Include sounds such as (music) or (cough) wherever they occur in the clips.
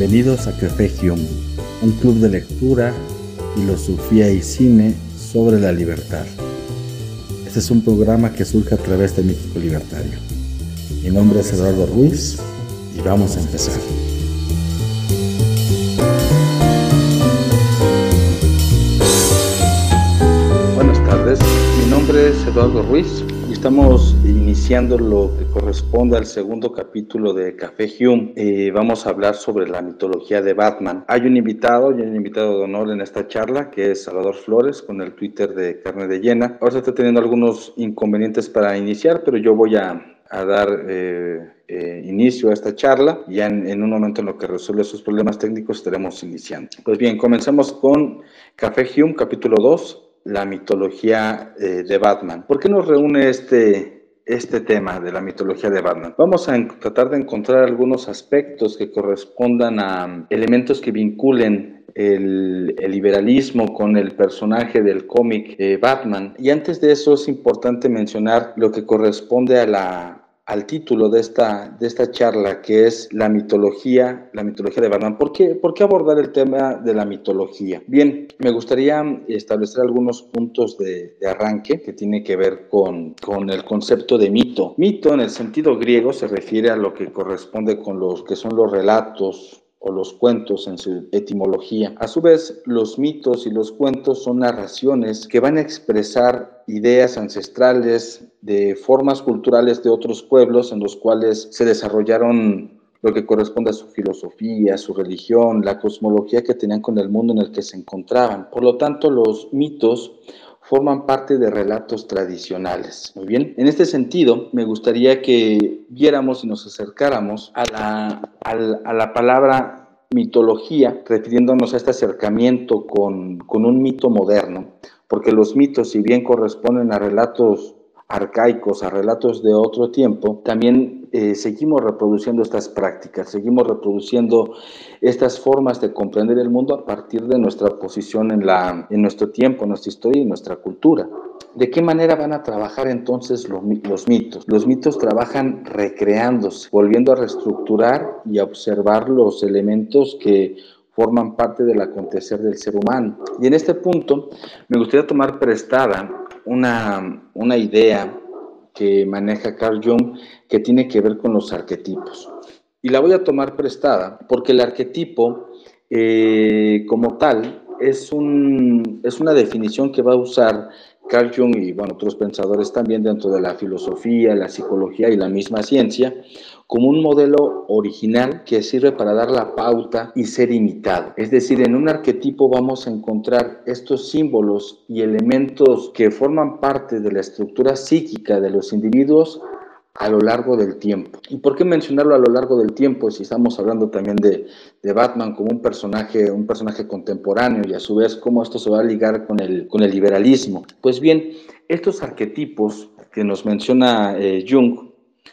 Bienvenidos a Hume, un club de lectura, filosofía y cine sobre la libertad. Este es un programa que surge a través de México Libertario. Mi nombre es Eduardo Ruiz y vamos a empezar. Buenas tardes, mi nombre es Eduardo Ruiz Estamos iniciando lo que corresponde al segundo capítulo de Café Hume. Eh, vamos a hablar sobre la mitología de Batman. Hay un invitado, y un invitado de honor en esta charla, que es Salvador Flores, con el Twitter de Carne de Llena. Ahora está teniendo algunos inconvenientes para iniciar, pero yo voy a, dar eh, eh, inicio a esta charla. Ya en, en, un momento en lo que resuelve sus problemas técnicos estaremos iniciando. Pues bien, comencemos con Café Hume, capítulo 2 la mitología eh, de Batman. ¿Por qué nos reúne este, este tema de la mitología de Batman? Vamos a tratar de encontrar algunos aspectos que correspondan a um, elementos que vinculen el, liberalismo con el personaje del cómic eh, Batman. Y antes de eso es importante mencionar lo que corresponde a la al título de esta, de esta charla, que es la mitología, la mitología de Batman. ¿Por qué, ¿Por qué abordar el tema de la mitología? Bien, me gustaría establecer algunos puntos de, de arranque que tiene que ver con, con, el concepto de mito. Mito en el sentido griego se refiere a lo que corresponde con los que son los relatos o los cuentos en su etimología. A su vez, los mitos y los cuentos son narraciones que van a expresar ideas ancestrales de formas culturales de otros pueblos en los cuales se desarrollaron lo que corresponde a su filosofía, su religión, la cosmología que tenían con el mundo en el que se encontraban. Por lo tanto, los mitos forman parte de relatos tradicionales. Muy bien, en este sentido, me gustaría que viéramos y nos acercáramos a la, a la palabra mitología, refiriéndonos a este acercamiento con, con un mito moderno, porque los mitos, si bien corresponden a relatos arcaicos, a relatos de otro tiempo, también eh, seguimos reproduciendo estas prácticas, seguimos reproduciendo estas formas de comprender el mundo a partir de nuestra posición en, la, en nuestro tiempo, nuestra historia y nuestra cultura. ¿De qué manera van a trabajar entonces los, mitos? Los mitos trabajan recreándose, volviendo a reestructurar y a observar los elementos que forman parte del acontecer del ser humano. Y en este punto me gustaría tomar prestada una, una idea que maneja Carl Jung que tiene que ver con los arquetipos. Y la voy a tomar prestada porque el arquetipo eh, como tal es, un, es una definición que va a usar Carl Jung y bueno, otros pensadores también dentro de la filosofía, la psicología y la misma ciencia, como un modelo original que sirve para dar la pauta y ser imitado. Es decir, en un arquetipo vamos a encontrar estos símbolos y elementos que forman parte de la estructura psíquica de los individuos a lo largo del tiempo. ¿Y por qué mencionarlo a lo largo del tiempo si estamos hablando también de, de, Batman como un personaje, un personaje contemporáneo y a su vez cómo esto se va a ligar con el, con el liberalismo? Pues bien, estos arquetipos que nos menciona eh, Jung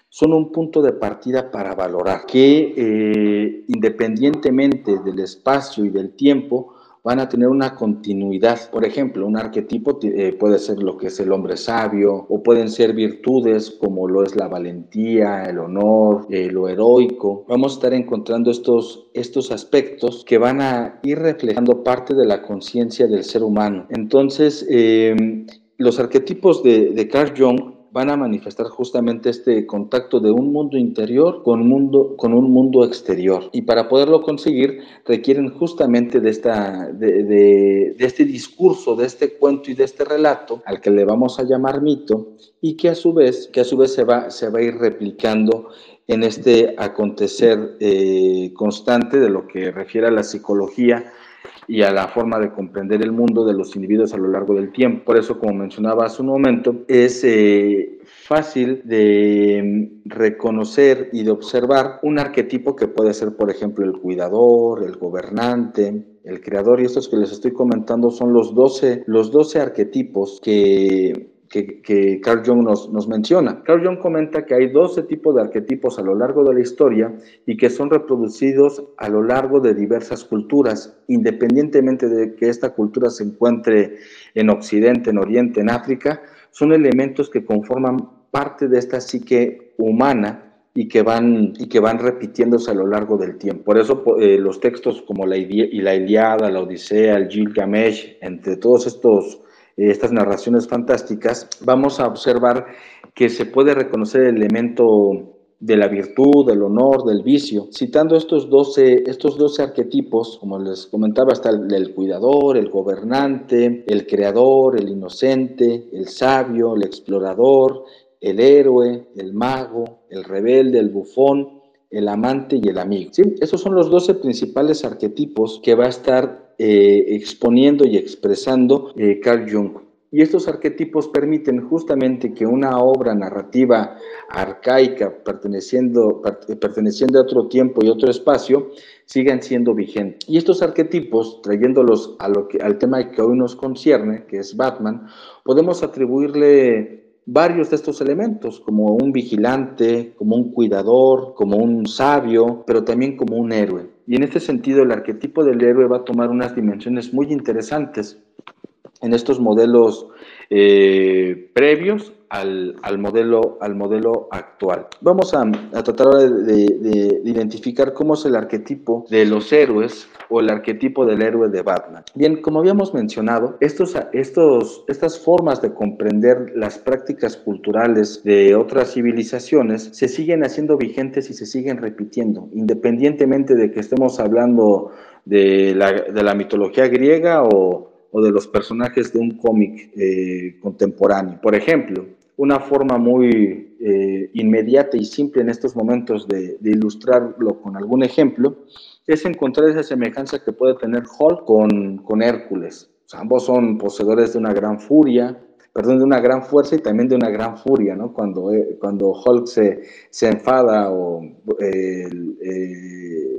son un punto de partida para valorar que eh, independientemente del espacio y del tiempo, van a tener una continuidad. Por ejemplo, un arquetipo eh, puede ser lo que es el hombre sabio o pueden ser virtudes como lo es la valentía, el honor, eh, lo heroico. Vamos a estar encontrando estos, estos aspectos que van a ir reflejando parte de la conciencia del ser humano. Entonces, los arquetipos de, de Carl Jung van a manifestar justamente este contacto de un mundo interior con, mundo, con un mundo exterior. Y para poderlo conseguir requieren justamente de, esta, de, de, este discurso, de este cuento y de este relato, al que le vamos a llamar mito, y que a su vez, que a su vez se, va, se va a ir replicando en este acontecer eh, constante de lo que refiere a la psicología y a la forma de comprender el mundo de los individuos a lo largo del tiempo. Por eso, como mencionaba hace un momento, es eh, fácil de mm, reconocer y de observar un arquetipo que puede ser, por ejemplo, el cuidador, el gobernante, el creador, y estos que les estoy comentando son los 12, los 12 arquetipos que que, Carl Jung nos, menciona. Carl Jung comenta que hay 12 tipos de arquetipos a lo largo de la historia y que son reproducidos a lo largo de diversas culturas, independientemente de que esta cultura se encuentre en Occidente, en Oriente, en África, son elementos que conforman parte de esta psique humana y que van, y que van repitiéndose a lo largo del tiempo. Por eso eh, los textos como la, y la Iliada, la Odisea, el Gilgamesh, entre todos estos estas narraciones fantásticas, vamos a observar que se puede reconocer el elemento de la virtud, del honor, del vicio. Citando estos 12, estos 12 arquetipos, como les comentaba, está el, el, cuidador, el gobernante, el creador, el inocente, el sabio, el explorador, el héroe, el mago, el rebelde, el bufón, el amante y el amigo. ¿sí? Esos son los 12 principales arquetipos que va a estar eh, exponiendo y expresando eh, Carl Jung. Y estos arquetipos permiten justamente que una obra narrativa arcaica perteneciendo, perteneciendo a otro tiempo y otro espacio sigan siendo vigentes. Y estos arquetipos, trayéndolos a lo que, al tema que hoy nos concierne, que es Batman, podemos atribuirle varios de estos elementos, como un vigilante, como un cuidador, como un sabio, pero también como un héroe. Y en este sentido, el arquetipo del héroe va a tomar unas dimensiones muy interesantes en estos modelos eh, previos al, modelo, al modelo actual. Vamos a, tratar de, de, identificar cómo es el arquetipo de los héroes o el arquetipo del héroe de Batman. Bien, como habíamos mencionado, estos, estos, estas formas de comprender las prácticas culturales de otras civilizaciones se siguen haciendo vigentes y se siguen repitiendo, independientemente de que estemos hablando de la, de la mitología griega o o de los personajes de un cómic eh, contemporáneo. Por ejemplo, una forma muy eh, inmediata y simple en estos momentos de, ilustrarlo con algún ejemplo es encontrar esa semejanza que puede tener Hulk con, con Hércules. ambos son poseedores de una gran furia, perdón, de una gran fuerza y también de una gran furia, ¿no? Cuando, eh, cuando Hulk se, se enfada o eh,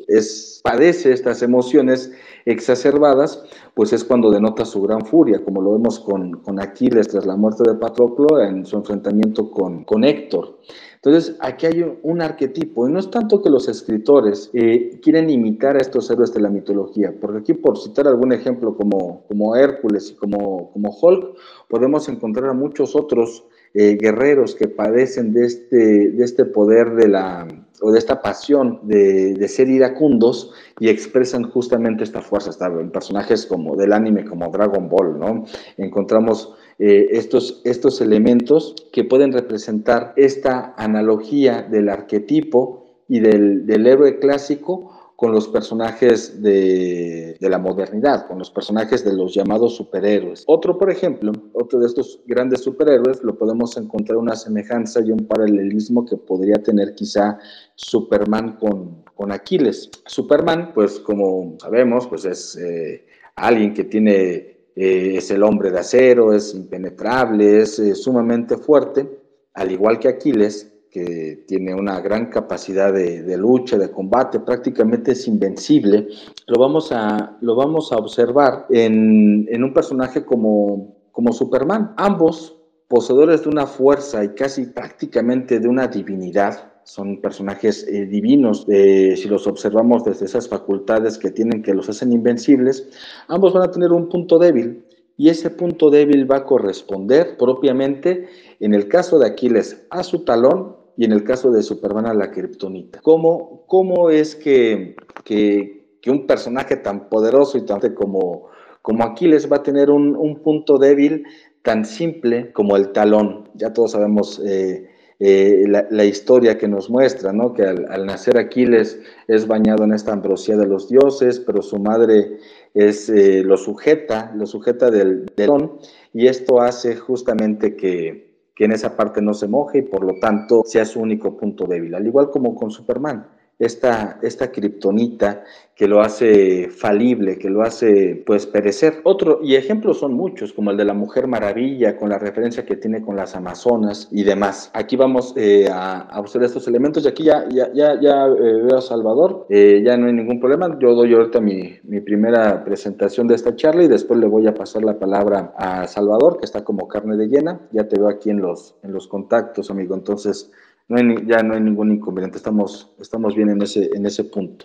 es, padece estas emociones exacerbadas, pues es cuando denota su gran furia, como lo vemos con, con Aquiles tras la muerte de Patroclo en su enfrentamiento con, con Héctor. Entonces, aquí hay un arquetipo, y no es tanto que los escritores eh, quieren imitar a estos héroes de la mitología, porque aquí, por citar algún ejemplo como, como Hércules y como, como Hulk, podemos encontrar a muchos otros eh, guerreros que padecen de este, de este poder de la, o de esta pasión de, de, ser iracundos y expresan justamente esta fuerza. en personajes como del anime, como Dragon Ball, ¿no? Encontramos eh, estos, estos elementos que pueden representar esta analogía del arquetipo y del, del héroe clásico con los personajes de, de, la modernidad, con los personajes de los llamados superhéroes. Otro, por ejemplo, otro de estos grandes superhéroes, lo podemos encontrar una semejanza y un paralelismo que podría tener quizá Superman con, con Aquiles. Superman, pues como sabemos, pues es eh, alguien que tiene, eh, es el hombre de acero, es impenetrable, es eh, sumamente fuerte, al igual que Aquiles, que tiene una gran capacidad de, lucha, de combate, prácticamente es invencible, lo vamos a, lo vamos a observar en, en un personaje como, como Superman. Ambos poseedores de una fuerza y casi prácticamente de una divinidad, son personajes eh, divinos, eh, si los observamos desde esas facultades que tienen que los hacen invencibles, ambos van a tener un punto débil y ese punto débil va a corresponder propiamente, en el caso de Aquiles, a su talón y en el caso de Superman a la kriptonita. ¿Cómo, cómo es que, que, que, un personaje tan poderoso y tan como, como Aquiles va a tener un, un punto débil tan simple como el talón? Ya todos sabemos eh, eh, la, la, historia que nos muestra, ¿no? Que al, nacer Aquiles es bañado en esta ambrosía de los dioses, pero su madre eh, lo sujeta, lo sujeta del, del talón, y esto hace justamente que que en esa parte no se moje y por lo tanto sea su único punto débil, al igual como con Superman esta, esta kriptonita que lo hace falible, que lo hace pues perecer. Otro, y ejemplos son muchos, como el de la Mujer Maravilla, con la referencia que tiene con las Amazonas y demás. Aquí vamos eh, a, a, observar estos elementos y aquí ya, ya, ya, ya eh, veo a Salvador, eh, ya no hay ningún problema. Yo doy ahorita mi, mi primera presentación de esta charla y después le voy a pasar la palabra a Salvador, que está como carne de llena. Ya te veo aquí en los, en los contactos, amigo. Entonces, ya no hay ningún inconveniente, estamos, estamos bien en ese, en ese punto.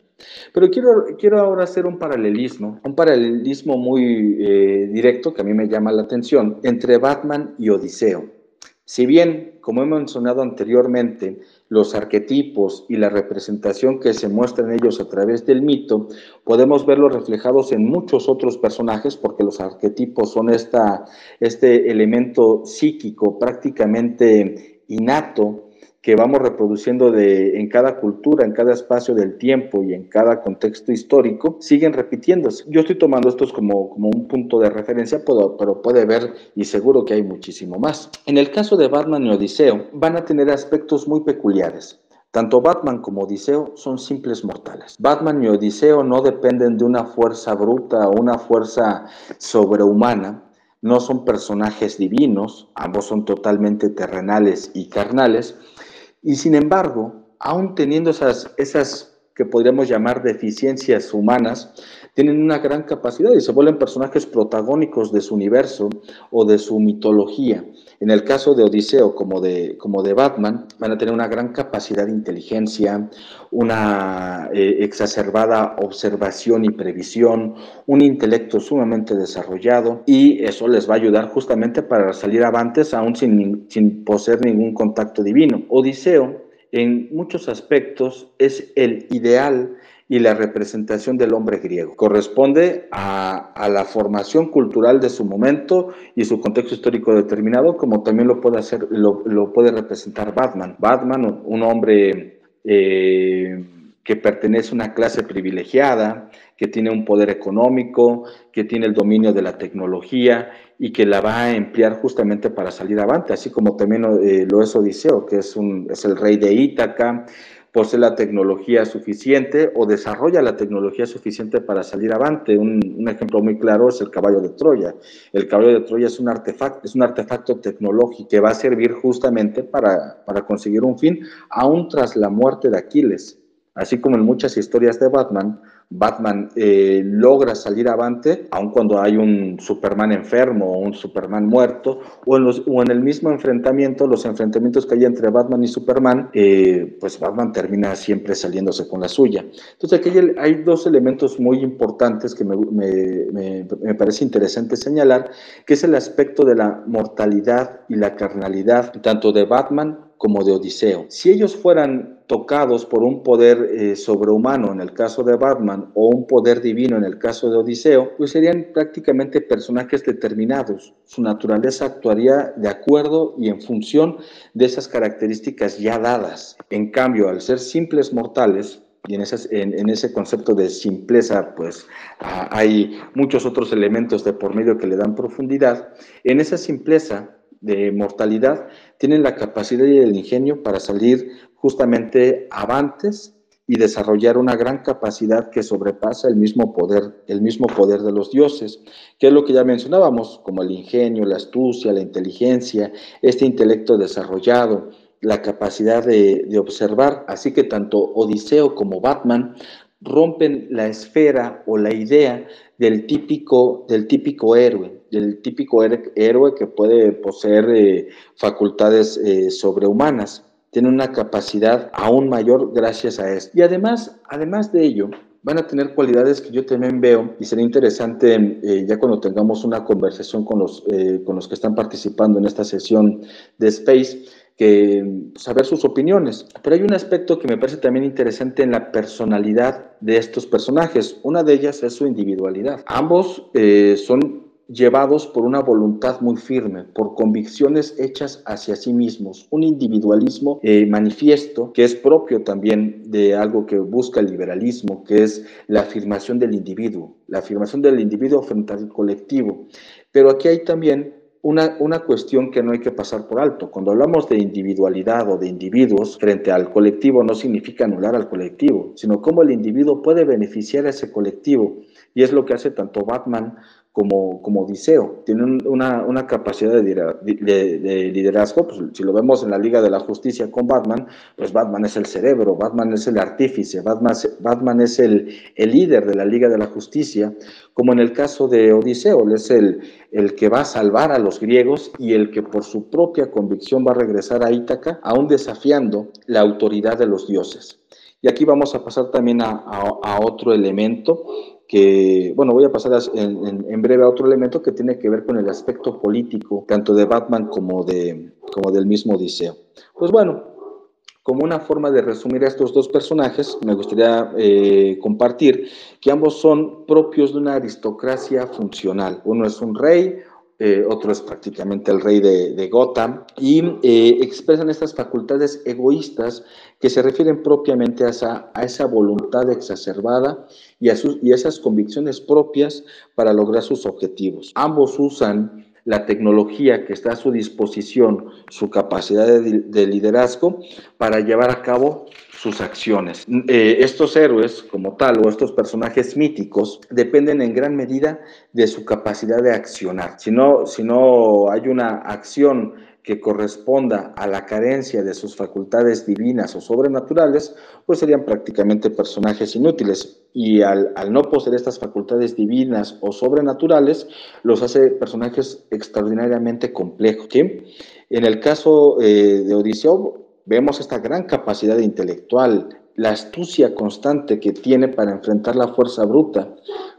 Pero quiero, quiero ahora hacer un paralelismo, un paralelismo muy eh, directo que a mí me llama la atención, entre Batman y Odiseo. Si bien, como he mencionado anteriormente, los arquetipos y la representación que se muestra en ellos a través del mito, podemos verlos reflejados en muchos otros personajes, porque los arquetipos son esta, este elemento psíquico prácticamente innato que vamos reproduciendo de, en cada cultura, en cada espacio del tiempo y en cada contexto histórico, siguen repitiéndose. Yo estoy tomando estos como, como un punto de referencia, pero, pero puede ver y seguro que hay muchísimo más. En el caso de Batman y Odiseo, van a tener aspectos muy peculiares. Tanto Batman como Odiseo son simples mortales. Batman y Odiseo no dependen de una fuerza bruta o una fuerza sobrehumana, no son personajes divinos, ambos son totalmente terrenales y carnales, y sin embargo, aún teniendo esas, esas que podríamos llamar deficiencias humanas, tienen una gran capacidad y se vuelven personajes protagónicos de su universo o de su mitología. En el caso de Odiseo como de, como de Batman, van a tener una gran capacidad de inteligencia, una eh, exacerbada observación y previsión, un intelecto sumamente desarrollado y eso les va a ayudar justamente para salir avantes aún sin, sin poseer ningún contacto divino. Odiseo en muchos aspectos es el ideal y la representación del hombre griego. Corresponde a, la formación cultural de su momento y su contexto histórico determinado, como también lo puede hacer, lo, puede representar Batman. Batman, un hombre eh, que pertenece a una clase privilegiada, que tiene un poder económico, que tiene el dominio de la tecnología y que la va a emplear justamente para salir avante, así como también eh, lo es Odiseo, que es, un, es el rey de Ítaca, posee la tecnología suficiente o desarrolla la tecnología suficiente para salir avante. Un, ejemplo muy claro es el caballo de Troya. El caballo de Troya es un artefacto, es un artefacto tecnológico que va a servir justamente para, para conseguir un fin, aún tras la muerte de Aquiles. Así como en muchas historias de Batman, Batman eh, logra salir avante, aun cuando hay un Superman enfermo o un Superman muerto, o en, los, o en el mismo enfrentamiento, los enfrentamientos que hay entre Batman y Superman, eh, pues Batman termina siempre saliéndose con la suya. Entonces aquí hay dos elementos muy importantes que me, me, me parece interesante señalar, que es el aspecto de la mortalidad y la carnalidad, tanto de Batman como de Odiseo. Si ellos fueran tocados por un poder eh, sobrehumano en el caso de Batman o un poder divino en el caso de Odiseo, pues serían prácticamente personajes determinados. Su naturaleza actuaría de acuerdo y en función de esas características ya dadas. En cambio, al ser simples mortales, y en, esas, en, ese concepto de simpleza, pues hay muchos otros elementos de por medio que le dan profundidad. En esa simpleza de mortalidad, tienen la capacidad y el ingenio para salir justamente avantes y desarrollar una gran capacidad que sobrepasa el mismo poder, el mismo poder de los dioses, que es lo que ya mencionábamos, como el ingenio, la astucia, la inteligencia, este intelecto desarrollado, la capacidad de, observar. Así que tanto Odiseo como Batman rompen la esfera o la idea del típico, del típico héroe, del típico héroe que puede poseer eh, facultades eh, sobrehumanas. Tiene una capacidad aún mayor gracias a esto. Y además, además de ello, van a tener cualidades que yo también veo y sería interesante eh, ya cuando tengamos una conversación con los, con los que están participando en esta sesión de Space, saber sus opiniones. Pero hay un aspecto que me parece también interesante en la personalidad de estos personajes. Una de ellas es su individualidad. Ambos son llevados por una voluntad muy firme, por convicciones hechas hacia sí mismos, un individualismo eh, manifiesto que es propio también de algo que busca el liberalismo, que es la afirmación del individuo, la afirmación del individuo frente al colectivo. Pero aquí hay también una, una, cuestión que no hay que pasar por alto. Cuando hablamos de individualidad o de individuos frente al colectivo, no significa anular al colectivo, sino cómo el individuo puede beneficiar a ese colectivo. Y es lo que hace tanto Batman como, como Odiseo. Tiene una, una, capacidad de, liderazgo, pues, si lo vemos en la Liga de la Justicia con Batman, pues Batman es el cerebro, Batman es el artífice, Batman, Batman es el, el líder de la Liga de la Justicia, como en el caso de Odiseo, él es el, el que va a salvar a los griegos y el que por su propia convicción va a regresar a Ítaca, aún desafiando la autoridad de los dioses. Y aquí vamos a pasar también a, a otro elemento que, bueno, voy a pasar en, breve a otro elemento que tiene que ver con el aspecto político, tanto de Batman como, de, como del mismo Odiseo. Pues bueno, como una forma de resumir a estos dos personajes, me gustaría eh, compartir que ambos son propios de una aristocracia funcional. Uno es un rey, eh, otro es prácticamente el rey de, Gotham, y eh, expresan estas facultades egoístas que se refieren propiamente a esa, a esa voluntad exacerbada y a, sus, y esas convicciones propias para lograr sus objetivos. Ambos usan la tecnología que está a su disposición, su capacidad de, liderazgo para llevar a cabo sus acciones. Eh, estos héroes como tal o estos personajes míticos dependen en gran medida de su capacidad de accionar. Si no, si no hay una acción que corresponda a la carencia de sus facultades divinas o sobrenaturales, pues serían prácticamente personajes inútiles. Y al, no poseer estas facultades divinas o sobrenaturales, los hace personajes extraordinariamente complejos. En el caso eh, de Odiseo, vemos esta gran capacidad intelectual, la astucia constante que tiene para enfrentar la fuerza bruta,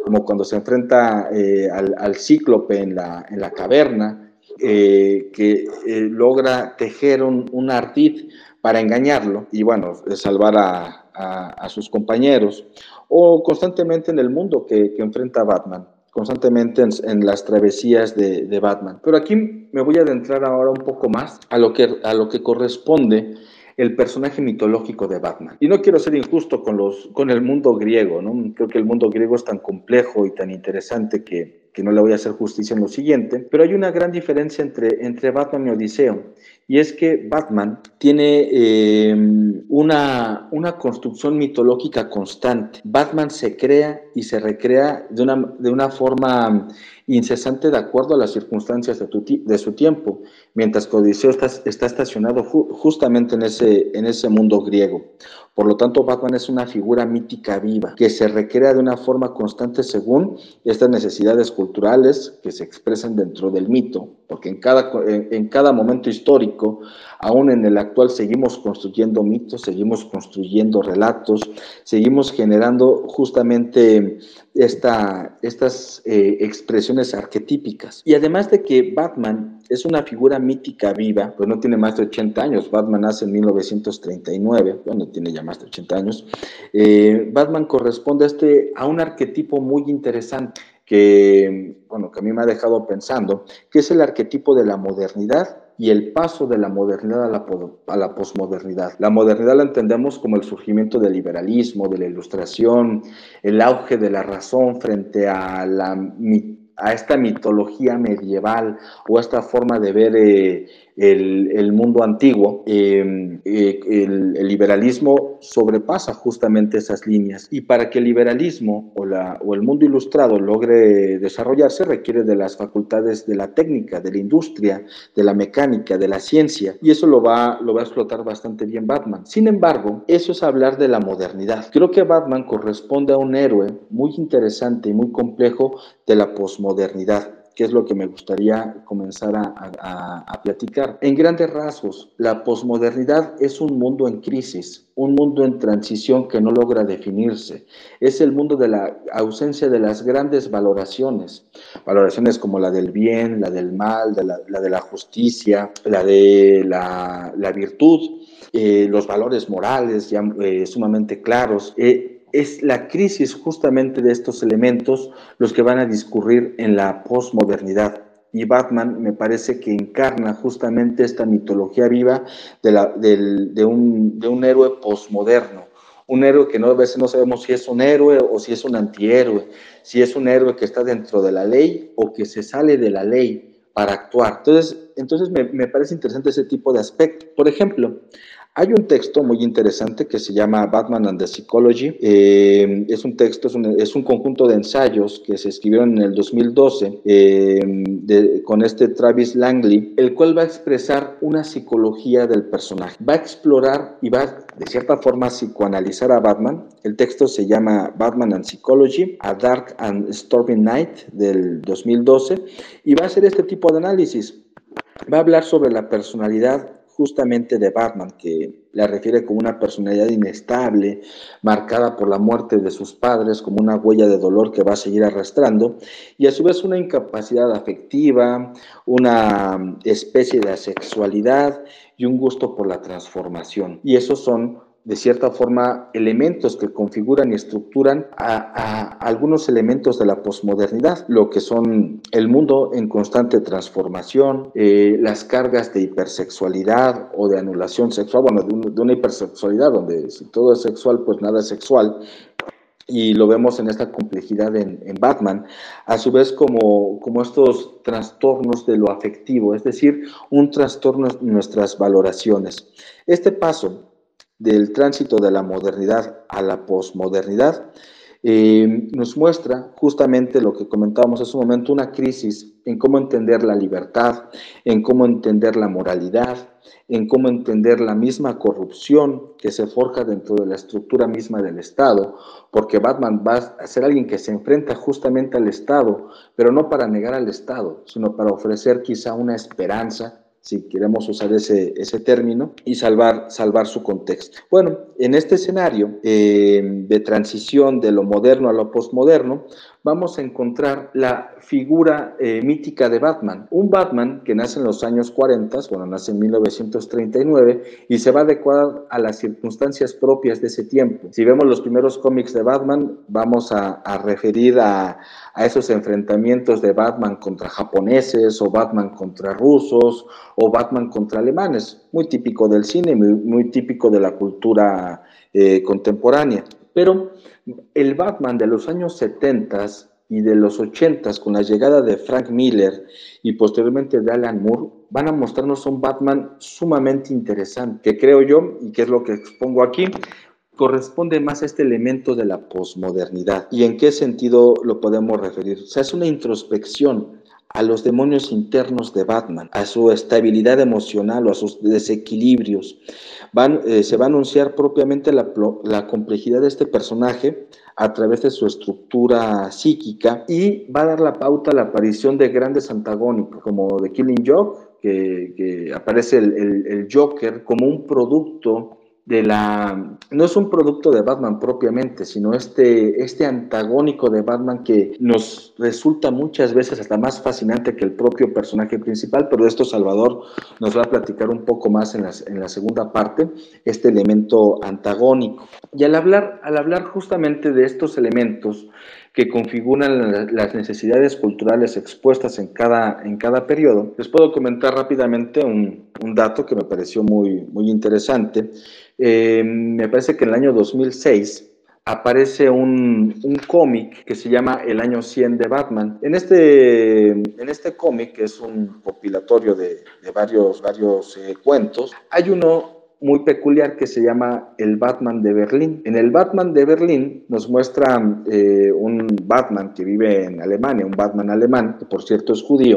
como cuando se enfrenta eh, al, cíclope en la, en la caverna, eh, que eh, logra tejer un, un, ardid para engañarlo y, bueno, salvar a, sus compañeros, o constantemente en el mundo que, enfrenta Batman constantemente en, las travesías de, de, Batman. Pero aquí me voy a adentrar ahora un poco más a lo que, a lo que corresponde el personaje mitológico de Batman. Y no quiero ser injusto con, los, con el mundo griego, ¿no? Creo que el mundo griego es tan complejo y tan interesante que, que no le voy a hacer justicia en lo siguiente, pero hay una gran diferencia entre, entre Batman y Odiseo, y es que Batman tiene eh, una, una construcción mitológica constante. Batman se crea y se recrea de una, de una forma incesante de acuerdo a las circunstancias de, de su tiempo, mientras que Odiseo está, está estacionado justamente en ese, en ese mundo griego. Por lo tanto, Batman es una figura mítica viva que se recrea de una forma constante según estas necesidades culturales que se expresan dentro del mito, porque en cada, en, cada momento histórico, aún en el actual, seguimos construyendo mitos, seguimos construyendo relatos, seguimos generando justamente esta, estas eh, expresiones arquetípicas. Y además de que Batman es una figura mítica viva, pues no tiene más de 80 años, Batman nace en 1939, bueno, tiene ya más de 80 años, eh, Batman corresponde a, este, a un arquetipo muy interesante bueno, que a mí me ha dejado pensando, que es el arquetipo de la modernidad y el paso de la modernidad a la, a la posmodernidad. La modernidad la entendemos como el surgimiento del liberalismo, de la ilustración, el auge de la razón frente a la a esta mitología medieval o a esta forma de ver eh, el, mundo antiguo, em, eh, el, liberalismo sobrepasa justamente esas líneas. Y para que el liberalismo o, la, o el mundo ilustrado logre desarrollarse requiere de las facultades de la técnica, de la industria, de la mecánica, de la ciencia. Y eso lo va, lo va a explotar bastante bien Batman. Sin embargo, eso es hablar de la modernidad. Creo que Batman corresponde a un héroe muy interesante y muy complejo de la posmodernidad que es lo que me gustaría comenzar a, platicar. En grandes rasgos, la posmodernidad es un mundo en crisis, un mundo en transición que no logra definirse. Es el mundo de la ausencia de las grandes valoraciones, valoraciones como la del bien, la del mal, la, de la justicia, la de la, virtud, eh, los valores morales ya eh, sumamente claros. Eh, es la crisis justamente de estos elementos los que van a discurrir en la posmodernidad. Y Batman me parece que encarna justamente esta mitología viva de, un, héroe posmoderno. Un héroe que no, a veces no sabemos si es un héroe o si es un antihéroe, si es un héroe que está dentro de la ley o que se sale de la ley para actuar. Entonces, entonces me, me parece interesante ese tipo de aspecto. Por ejemplo, hay un texto muy interesante que se llama Batman and the Psychology. Eh, es un texto, es un, conjunto de ensayos que se escribieron en el 2012 eh, con este Travis Langley, el cual va a expresar una psicología del personaje. Va a explorar y va de cierta forma psicoanalizar a Batman. El texto se llama Batman and Psychology, A Dark and Stormy Night del 2012 y va a hacer este tipo de análisis. Va a hablar sobre la personalidad justamente de Batman, que la refiere como una personalidad inestable, marcada por la muerte de sus padres, como una huella de dolor que va a seguir arrastrando, y a su vez una incapacidad afectiva, una especie de asexualidad y un gusto por la transformación. Y esos son de cierta forma, elementos que configuran y estructuran a, algunos elementos de la posmodernidad, lo que son el mundo en constante transformación, eh, las cargas de hipersexualidad o de anulación sexual, bueno, de, una hipersexualidad donde si todo es sexual, pues nada es sexual, y lo vemos en esta complejidad en, Batman, a su vez como, como estos trastornos de lo afectivo, es decir, un trastorno en nuestras valoraciones. Este paso del tránsito de la modernidad a la posmodernidad, eh, nos muestra justamente lo que comentábamos hace un momento, una crisis en cómo entender la libertad, en cómo entender la moralidad, en cómo entender la misma corrupción que se forja dentro de la estructura misma del Estado, porque Batman va a ser alguien que se enfrenta justamente al Estado, pero no para negar al Estado, sino para ofrecer quizá una esperanza si queremos usar ese, ese término, y salvar, salvar su contexto. Bueno, en este escenario eh, de transición de lo moderno a lo postmoderno, vamos a encontrar la figura eh, mítica de Batman. Un Batman que nace en los años 40, bueno, nace en 1939 y se va a adecuar a las circunstancias propias de ese tiempo. Si vemos los primeros cómics de Batman, vamos a, referir a, esos enfrentamientos de Batman contra japoneses o Batman contra rusos o Batman contra alemanes, muy típico del cine, muy, típico de la cultura eh, contemporánea. Pero el Batman de los años 70 y de los 80 con la llegada de Frank Miller y posteriormente de Alan Moore van a mostrarnos un Batman sumamente interesante, que creo yo, y que es lo que expongo aquí, corresponde más a este elemento de la posmodernidad. ¿Y en qué sentido lo podemos referir? O sea, es una introspección a los demonios internos de Batman, a su estabilidad emocional o a sus desequilibrios, eh, se va a anunciar propiamente la, la, complejidad de este personaje a través de su estructura psíquica y va a dar la pauta a la aparición de grandes antagónicos como The Killing Joke, que, aparece el, el Joker como un producto de la no es un producto de Batman propiamente, sino este este antagónico de Batman que nos resulta muchas veces hasta más fascinante que el propio personaje principal, pero de esto Salvador nos va a platicar un poco más en la, en la segunda parte, este elemento antagónico. Y al hablar al hablar justamente de estos elementos que configuran las necesidades culturales expuestas en cada, en cada periodo, les puedo comentar rápidamente un, un dato que me pareció muy, muy interesante. Eh, me parece que en el año 2006 aparece un, un cómic que se llama El año 100 de Batman. En este, en este cómic, que es un compilatorio de, de varios, varios eh, cuentos, hay uno muy peculiar que se llama el Batman de Berlín. En el Batman de Berlín nos muestra eh, un Batman que vive en Alemania, un Batman alemán, que por cierto es judío,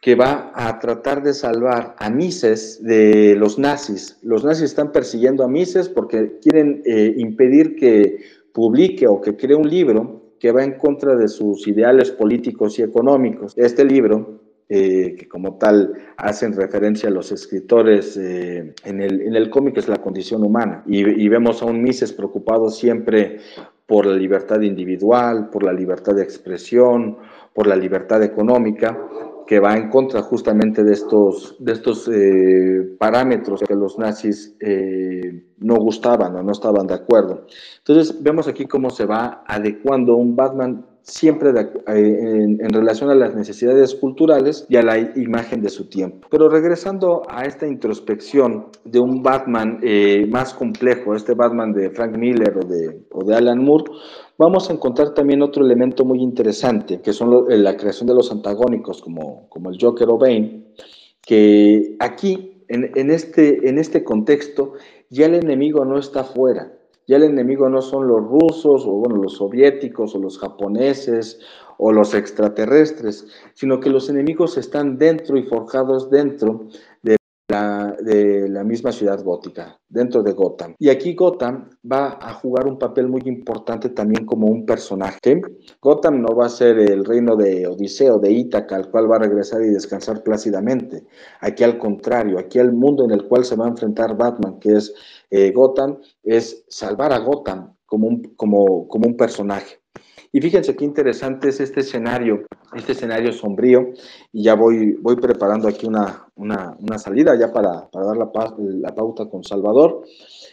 que va a tratar de salvar a Mises de los nazis. Los nazis están persiguiendo a Mises porque quieren eh, impedir que publique o que cree un libro que va en contra de sus ideales políticos y económicos. Este libro eh, que como tal hacen referencia a los escritores eh, en, el, en el cómic es la condición humana. Y, vemos a un Mises preocupado siempre por la libertad individual, por la libertad de expresión, por la libertad económica, que va en contra justamente de estos, de estos eh, parámetros que los nazis no gustaban o no estaban de acuerdo. Entonces vemos aquí cómo se va adecuando un Batman siempre en, relación a las necesidades culturales y a la imagen de su tiempo. Pero regresando a esta introspección de un Batman eh, más complejo, este Batman de Frank Miller o de, o de, Alan Moore, vamos a encontrar también otro elemento muy interesante, que son eh, la creación de los antagónicos como, como el Joker o Bane, que aquí, en, en, este, en este contexto, ya el enemigo no está fuera, ya el enemigo no son los rusos o bueno, los soviéticos o los japoneses o los extraterrestres, sino que los enemigos están dentro y forjados dentro de la, de la misma ciudad gótica, dentro de Gotham. Y aquí Gotham va a jugar un papel muy importante también como un personaje. Gotham no va a ser el reino de Odiseo, de Ítaca, al cual va a regresar y descansar plácidamente. Aquí al contrario, aquí el mundo en el cual se va a enfrentar Batman, que es eh, Gotham, es salvar a Gotham como un, como, como un personaje. Y fíjense qué interesante es este escenario, este escenario sombrío, y ya voy, voy preparando aquí una, una, una salida ya para, para dar la, la, pauta con Salvador.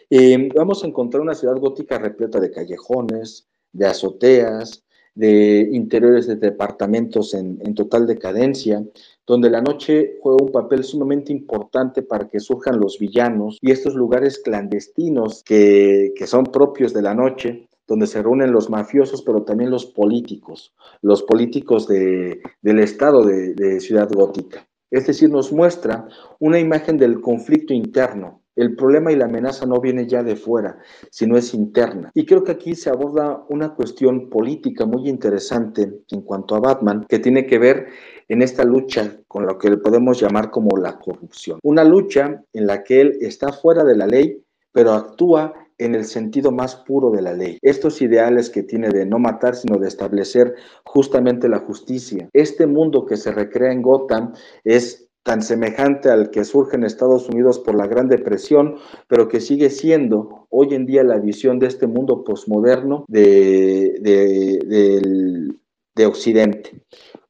Eh, vamos a encontrar una ciudad gótica repleta de callejones, de azoteas, de interiores de departamentos en, en, total decadencia, donde la noche juega un papel sumamente importante para que surjan los villanos y estos lugares clandestinos que, que son propios de la noche, donde se reúnen los mafiosos, pero también los políticos, los políticos de, del Estado de, de Ciudad Gótica. Es decir, nos muestra una imagen del conflicto interno, el problema y la amenaza no viene ya de fuera, sino es interna. Y creo que aquí se aborda una cuestión política muy interesante en cuanto a Batman, que tiene que ver en esta lucha con lo que podemos llamar como la corrupción. Una lucha en la que él está fuera de la ley, pero actúa en el sentido más puro de la ley. Estos ideales que tiene de no matar, sino de establecer justamente la justicia. Este mundo que se recrea en Gotham es tan semejante al que surge en Estados Unidos por la Gran Depresión, pero que sigue siendo hoy en día la visión de este mundo posmoderno de, de, de, de Occidente.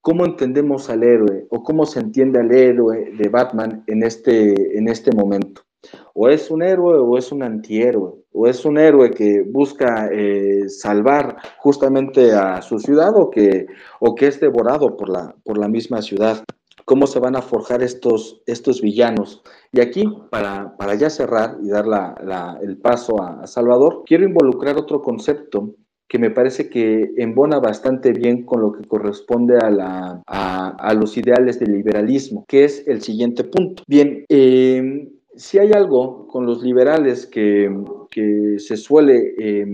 ¿Cómo entendemos al héroe o cómo se entiende al héroe de Batman en este, en este momento? O es un héroe o es un antihéroe, o es un héroe que busca eh, salvar justamente a su ciudad o que, o que es devorado por la, por la misma ciudad. ¿Cómo se van a forjar estos, estos villanos? Y aquí, para, para ya cerrar y dar la, el paso a, Salvador, quiero involucrar otro concepto que me parece que embona bastante bien con lo que corresponde a, la, a, a los ideales del liberalismo, que es el siguiente punto. Bien, eh, si hay algo con los liberales que, que se suele eh,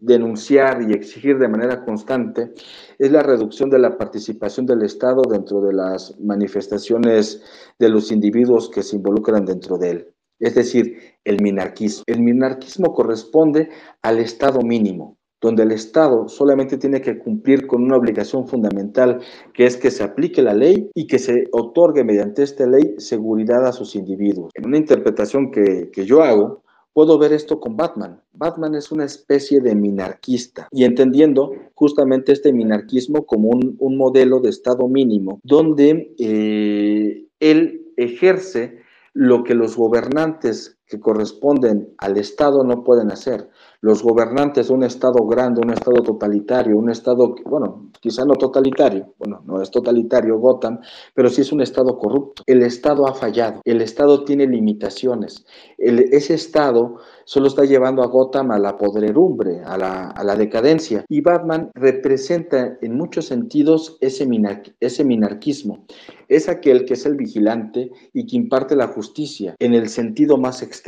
denunciar y exigir de manera constante, es la reducción de la participación del Estado dentro de las manifestaciones de los individuos que se involucran dentro de él. Es decir, el minarquismo. El minarquismo corresponde al Estado mínimo, donde el Estado solamente tiene que cumplir con una obligación fundamental, que es que se aplique la ley y que se otorgue mediante esta ley seguridad a sus individuos. En una interpretación que, que yo hago, puedo ver esto con Batman. Batman es una especie de minarquista y entendiendo justamente este minarquismo como un, un modelo de Estado mínimo, donde eh, él ejerce lo que los gobernantes que corresponden al Estado no pueden hacer los gobernantes de un Estado grande, un Estado totalitario, un Estado, bueno, quizá no totalitario, bueno, no es totalitario Gotham, pero sí es un Estado corrupto. El Estado ha fallado, el Estado tiene limitaciones. El, ese Estado solo está llevando a Gotham a la podredumbre, a la, a la decadencia. Y Batman representa en muchos sentidos ese, minar, ese minarquismo. Es aquel que es el vigilante y que imparte la justicia en el sentido más extremo,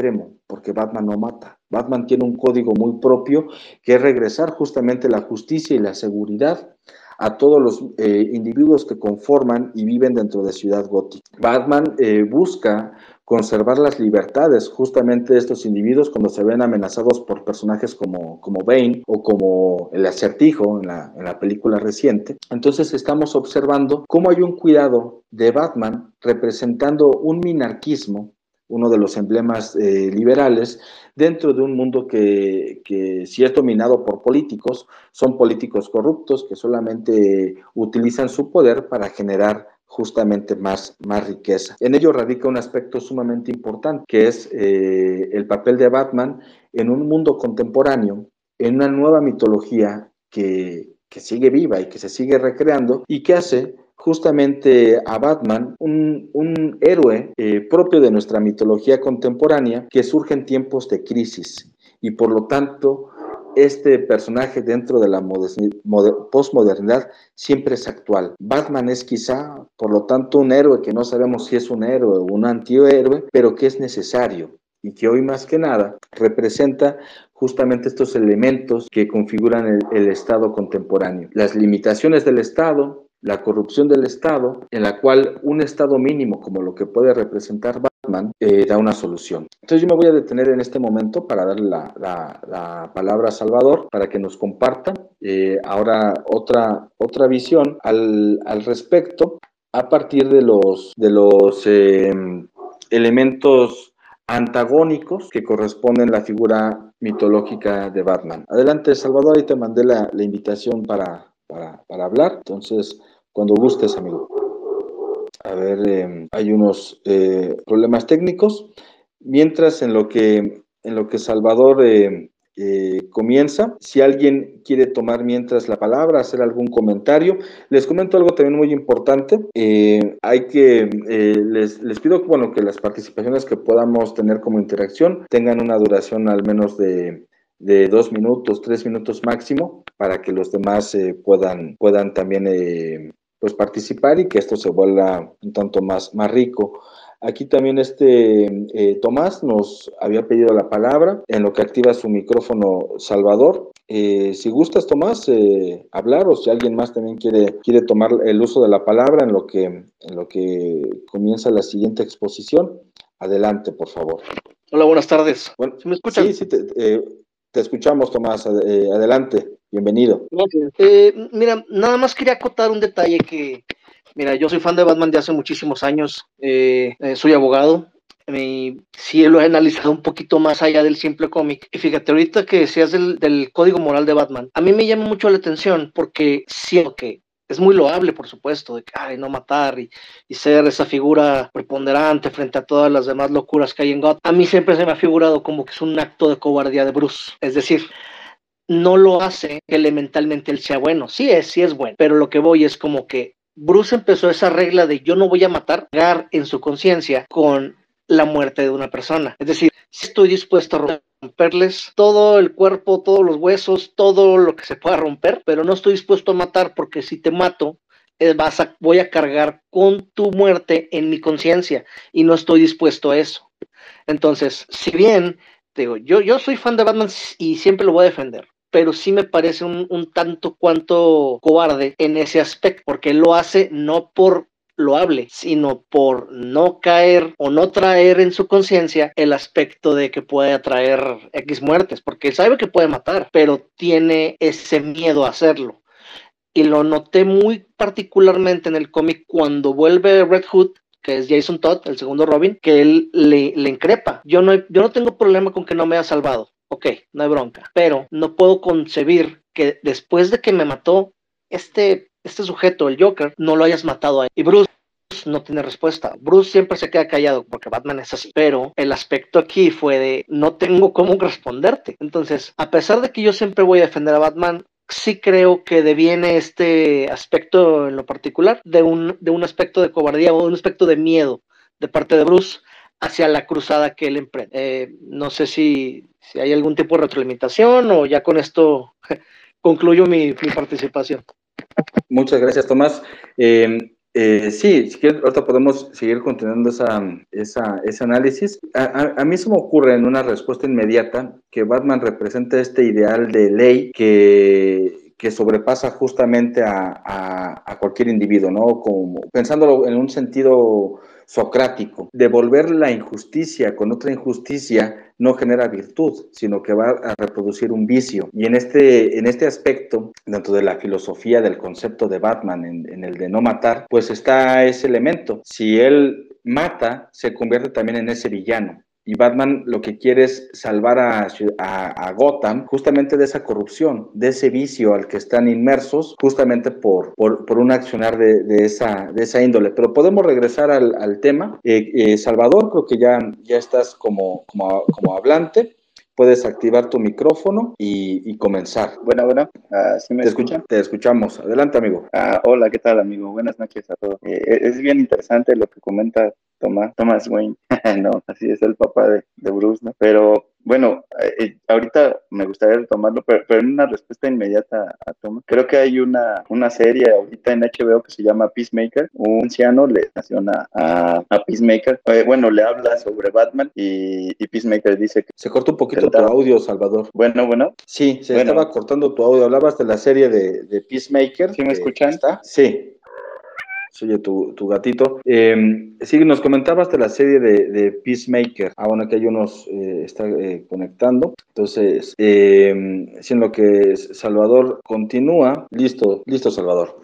porque Batman no mata. Batman tiene un código muy propio que es regresar justamente la justicia y la seguridad a todos los eh, individuos que conforman y viven dentro de Ciudad Gótica. Batman eh, busca conservar las libertades justamente de estos individuos cuando se ven amenazados por personajes como, como Bane o como el acertijo en la película reciente. Entonces estamos observando cómo hay un cuidado de Batman representando un minarquismo uno de los emblemas eh, liberales, dentro de un mundo que, que, si es dominado por políticos, son políticos corruptos que solamente utilizan su poder para generar justamente más, más riqueza. En ello radica un aspecto sumamente importante, que es eh, el papel de Batman en un mundo contemporáneo, en una nueva mitología que, que sigue viva y que se sigue recreando y que hace justamente a Batman, un, héroe eh, propio de nuestra mitología contemporánea que surge en tiempos de crisis y por lo tanto este personaje dentro de la postmodernidad siempre es actual. Batman es quizá, por lo tanto, un héroe que no sabemos si es un héroe o un antihéroe, pero que es necesario y que hoy más que nada representa justamente estos elementos que configuran el Estado contemporáneo. Las limitaciones del Estado, la corrupción del Estado, en la cual un Estado mínimo, como lo que puede representar Batman, eh, da una solución. Entonces yo me voy a detener en este momento para darle la, palabra a Salvador para que nos comparta eh, ahora otra, otra visión al, al, respecto a partir de los, de los elementos antagónicos que corresponden a la figura mitológica de Batman. Adelante, Salvador, ahí te mandé la, invitación para, para, hablar, entonces, cuando gustes, amigo. A ver, em, hay unos eh, problemas técnicos, mientras en lo que, en lo que Salvador em, eh, comienza. Si alguien quiere tomar mientras la palabra, hacer algún comentario, les comento algo también muy importante. Eh, hay que, eh, les, les, pido bueno, que las participaciones que podamos tener como interacción tengan una duración al menos de, de dos minutos, tres minutos máximo, para que los demás puedan, puedan también pues participar y que esto se vuelva un tanto más, más rico. Aquí también este eh, Tomás nos había pedido la palabra en lo que activa su micrófono Salvador. Eh, si gustas, Tomás, eh, hablar o si alguien más también quiere, quiere tomar el uso de la palabra en lo que, en lo que comienza la siguiente exposición, adelante, por favor. Hola, buenas tardes. Bueno, me escuchan? Sí, sí, te, te escuchamos, Tomás. adelante, bienvenido. mira, nada más quería acotar un detalle que Mira, yo soy fan de Batman de hace muchísimos años, eh, eh, soy abogado, y sí lo he analizado un poquito más allá del simple cómic. Y fíjate, ahorita que decías del, código moral de Batman, a mí me llama mucho la atención porque siento que es muy loable, por supuesto, de que no matar y, y, ser esa figura preponderante frente a todas las demás locuras que hay en Gotham. A mí siempre se me ha figurado como que es un acto de cobardía de Bruce. Es decir, no lo hace que elementalmente él sea bueno. Sí es, sí es bueno, pero lo que voy es como que Bruce empezó esa regla de yo no voy a matar, en su conciencia con la muerte de una persona. Es decir, estoy dispuesto a romperles todo el cuerpo, todos los huesos, todo lo que se pueda romper, pero no estoy dispuesto a matar porque si te mato, eh, vas a, voy a cargar con tu muerte en mi conciencia y no estoy dispuesto a eso. Entonces, si bien, digo, yo, yo soy fan de Batman y siempre lo voy a defender, pero sí me parece un, tanto cuanto cobarde en ese aspecto, porque lo hace no por lo hable, sino por no caer o no traer en su conciencia el aspecto de que puede atraer X muertes, porque sabe que puede matar, pero tiene ese miedo a hacerlo. Y lo noté muy particularmente en el cómic cuando vuelve Red Hood que es Jason Todd, el segundo Robin, que él le, le increpa. Yo no, yo no tengo problema con que no me haya salvado ok, no hay bronca, pero no puedo concebir que después de que me mató este, este sujeto, el Joker, no lo hayas matado a él. Y Bruce no tiene respuesta. Bruce siempre se queda callado porque Batman es así. Pero el aspecto aquí fue de no tengo cómo responderte. Entonces, a pesar de que yo siempre voy a defender a Batman, sí creo que deviene este aspecto en lo particular de un, de un aspecto de cobardía o un aspecto de miedo de parte de Bruce hacia la cruzada que él emprende. Eh, no sé si, si, hay algún tipo de retroalimentación o ya con esto (laughs) concluyo mi, participación. Muchas gracias, Tomás. Eh, eh, sí, si quieres, podemos seguir continuando esa, esa, ese análisis. A, mí se me ocurre en una respuesta inmediata que Batman representa este ideal de ley que, que sobrepasa justamente a, a, cualquier individuo, ¿no? Como pensándolo en un sentido socrático. Devolver la injusticia con otra injusticia no genera virtud, sino que va a reproducir un vicio. Y en este, en este aspecto, dentro de la filosofía del concepto de Batman, en, el de no matar, pues está ese elemento. Si él mata, se convierte también en ese villano. Y Batman lo que quiere es salvar a, a, Gotham justamente de esa corrupción, de ese vicio al que están inmersos, justamente por, por, un accionar de, de, esa, de esa índole. Pero podemos regresar al, al tema. Eh, eh, Salvador, creo que ya, ya estás como, como, como hablante puedes activar tu micrófono y, comenzar. Bueno, bueno, uh, ¿sí me te escuchan? Te escuchamos. Adelante, amigo. Ah, hola, ¿qué tal, amigo? Buenas noches a todos. Eh, es bien interesante lo que comenta Tomás, Thomas Wayne. (laughs) no, así es el papá de, de Bruce, ¿no? Pero bueno, eh, eh, ahorita me gustaría retomarlo, pero, pero, en una respuesta inmediata a Thomas. Creo que hay una, una serie ahorita en HBO que se llama Peacemaker. Un anciano le naciona a, a Peacemaker. Eh, bueno, le habla sobre Batman y, y, Peacemaker dice que... Se cortó un poquito tu audio, Salvador. Bueno, bueno. Sí, se estaba cortando tu audio. Hablabas de la serie de, de Peacemaker. ¿Sí me escuchan? ¿Está? Sí. Se oye tu, tu gatito. Eh, sí, nos comentabas de la serie de, de Peacemaker. Ah, bueno, que hay unos eh, está eh, conectando. Entonces, eh, siendo que Salvador continúa. Listo, listo, Salvador.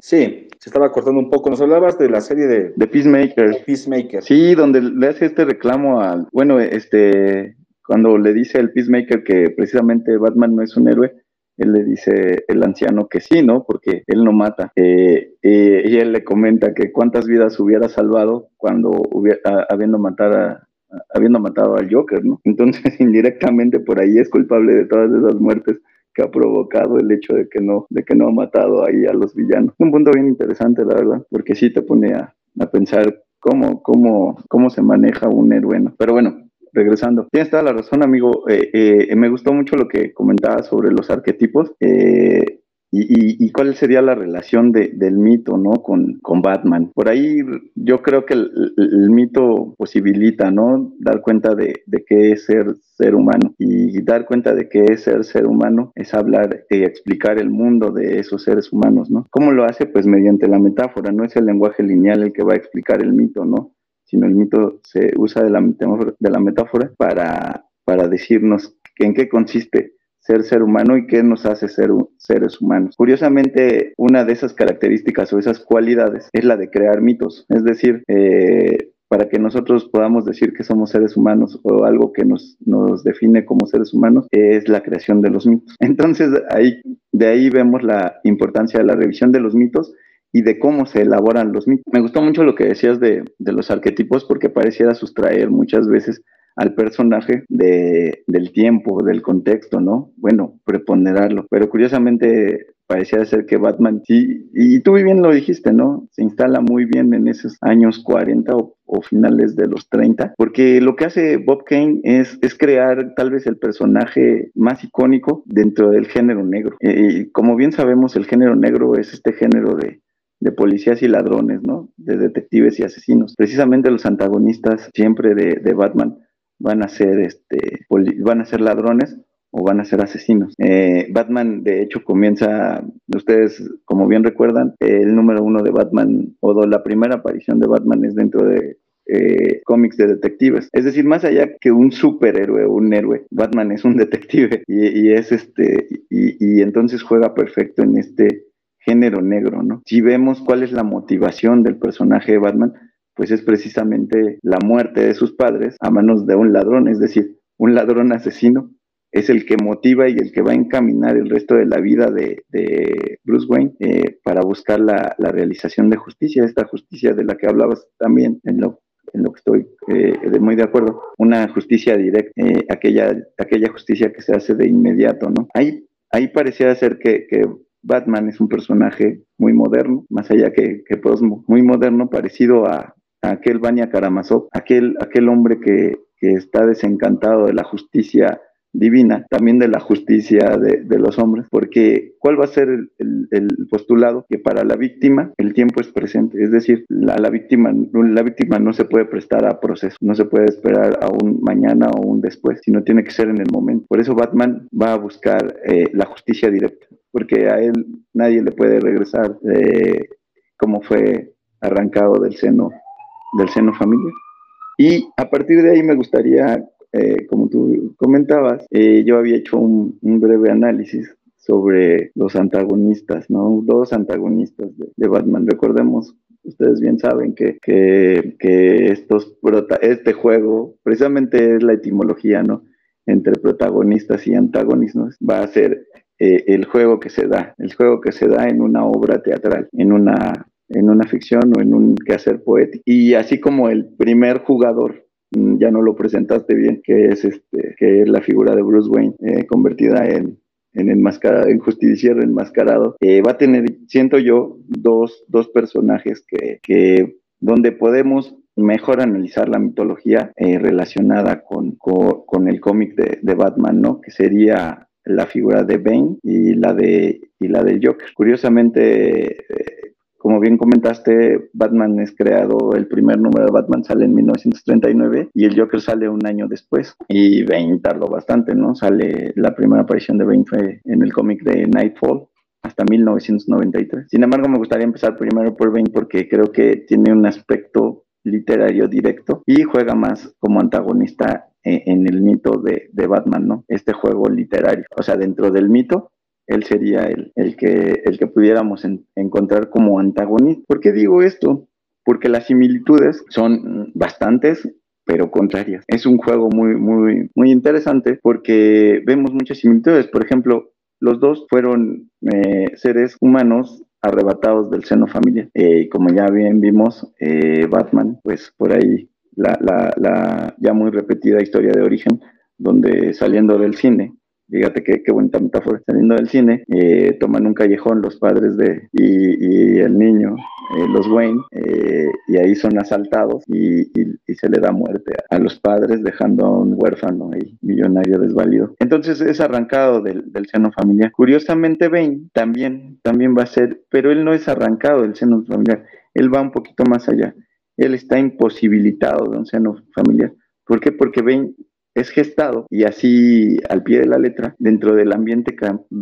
Sí, se estaba cortando un poco. Nos hablabas de la serie de, de Peacemaker. Peacemaker. Sí, donde le hace este reclamo al, bueno, este, cuando le dice el Peacemaker que precisamente Batman no es un héroe, él le dice el anciano que sí, ¿no? Porque él no mata. Eh, eh, y él le comenta que cuántas vidas hubiera salvado cuando hubiera, habiendo, matar a, habiendo matado al Joker, ¿no? Entonces, (laughs) indirectamente por ahí es culpable de todas esas muertes que ha provocado el hecho de que no, de que no ha matado ahí a los villanos. Un punto bien interesante, la verdad, porque sí te pone a, a pensar cómo, cómo, cómo se maneja un héroe. ¿no? Pero bueno, regresando. Tienes toda la razón, amigo. Eh, eh, me gustó mucho lo que comentabas sobre los arquetipos. Eh, y, y, cuál sería la relación de, del mito, ¿no? Con, con, Batman. Por ahí yo creo que el, el, mito posibilita, ¿no? Dar cuenta de, de, qué es ser ser humano. Y dar cuenta de qué es ser ser humano es hablar y explicar el mundo de esos seres humanos, ¿no? ¿Cómo lo hace? Pues mediante la metáfora. No es el lenguaje lineal el que va a explicar el mito, ¿no? Sino el mito se usa de la metáfora, de la metáfora para, para decirnos en qué consiste ser ser humano y qué nos hace ser seres humanos. Curiosamente, una de esas características o esas cualidades es la de crear mitos, es decir, eh, para que nosotros podamos decir que somos seres humanos o algo que nos, nos define como seres humanos es la creación de los mitos. (laughs) Entonces, ahí, de ahí vemos la importancia de la revisión de los mitos y de cómo se elaboran los mitos. Me gustó mucho lo que decías de, de los arquetipos porque pareciera sustraer muchas veces al personaje de, del tiempo, del contexto, ¿no? Bueno, preponderarlo. Pero curiosamente parecía ser que Batman sí, y tú bien lo dijiste, ¿no? Se instala muy bien en esos años 40 o, finales de los 30, porque lo que hace Bob Kane es, es crear tal vez el personaje más icónico dentro del género negro. Y como bien sabemos, el género negro es este género de, de policías y ladrones, ¿no? De detectives y asesinos. Precisamente los antagonistas siempre de, Batman van a ser este van a ser ladrones o van a ser asesinos. Eh, Batman, de hecho, comienza, ustedes como bien recuerdan, el número uno de Batman, o la primera aparición de Batman es dentro de eh, cómics de detectives. Es decir, más allá que un superhéroe o un héroe, Batman es un (laughs) detective y, es este, y entonces juega perfecto en este género negro, ¿no? Si vemos cuál es la motivación del personaje de Batman, pues es precisamente la muerte de sus padres a manos de un ladrón, es decir, un ladrón asesino es el que motiva y el que va a encaminar el resto de la vida de, Bruce Wayne eh, para buscar la, realización de justicia, esta justicia de la que hablabas también en lo, en lo que estoy eh, de muy de acuerdo, una justicia directa, eh, aquella, aquella justicia que se hace de inmediato, ¿no? Ahí, ahí parecía ser que Batman es un personaje muy moderno, más allá que, que muy moderno, parecido a, aquel Banya Karamazov, aquel, aquel hombre que, está desencantado de la justicia divina, también de la justicia de, los hombres, porque ¿cuál va a ser el, postulado? Que para la víctima el tiempo es presente, es decir, la, la, víctima, la víctima no se puede prestar a proceso, no se puede esperar a un mañana o un después, sino tiene que ser en el momento. Por eso Batman va a buscar eh, la justicia directa, porque a él nadie le puede regresar eh, como fue arrancado del seno, del seno familiar. Y a partir de ahí me gustaría eh, como tú comentabas, eh, yo había hecho un, un, breve análisis sobre los antagonistas, ¿no? Dos antagonistas de, de Batman. Recordemos, ustedes bien saben que, que, que estos este juego, precisamente es la etimología, ¿no? Entre protagonistas y antagonistas, va a ser eh, el juego que se da, el juego que se da en una obra teatral, en una, en una ficción o en un quehacer poético. Y así como el primer jugador ya no lo presentaste bien, que es este, que es la figura de Bruce Wayne eh, convertida en, en en justiciero enmascarado, eh, va a tener, siento yo, dos, dos personajes que, que donde podemos mejor analizar la mitología eh, relacionada con, con, con el cómic de, de, Batman, ¿no? Que sería la figura de Bane y la de y la del Joker. Curiosamente, eh, como bien comentaste, Batman es creado, el primer número de Batman sale en 1939 y el Joker sale un año después. Y Bane tardó bastante, ¿no? Sale, la primera aparición de Bane fue en el cómic de Nightfall hasta 1993. Sin embargo, me gustaría empezar primero por Bane porque creo que tiene un aspecto literario directo y juega más como antagonista en, el mito de, Batman, ¿no? Este juego literario. O sea, dentro del mito, él sería el, el, que, el que pudiéramos encontrar como antagonista. ¿Por qué digo esto? Porque las similitudes son bastantes, pero contrarias. Es un juego muy, muy, muy interesante porque vemos muchas similitudes. Por ejemplo, los dos fueron eh, seres humanos arrebatados del seno familiar. Eh, como ya bien vimos, eh, Batman, pues por ahí la, la, ya muy repetida historia de origen, donde saliendo del cine, fíjate qué, qué bonita metáfora, saliendo del cine, eh, toman un callejón los padres de y, el niño, eh, los Wayne, eh, y ahí son asaltados y, y, y, se le da muerte a, los padres, dejando a un huérfano y millonario desvalido. Entonces es arrancado del, del, seno familiar. Curiosamente, Bane también, también va a ser, pero él no es arrancado del seno familiar, él va un poquito más allá. Él está imposibilitado de un seno familiar. ¿Por qué? Porque Bane es gestado y así al pie de la letra dentro del ambiente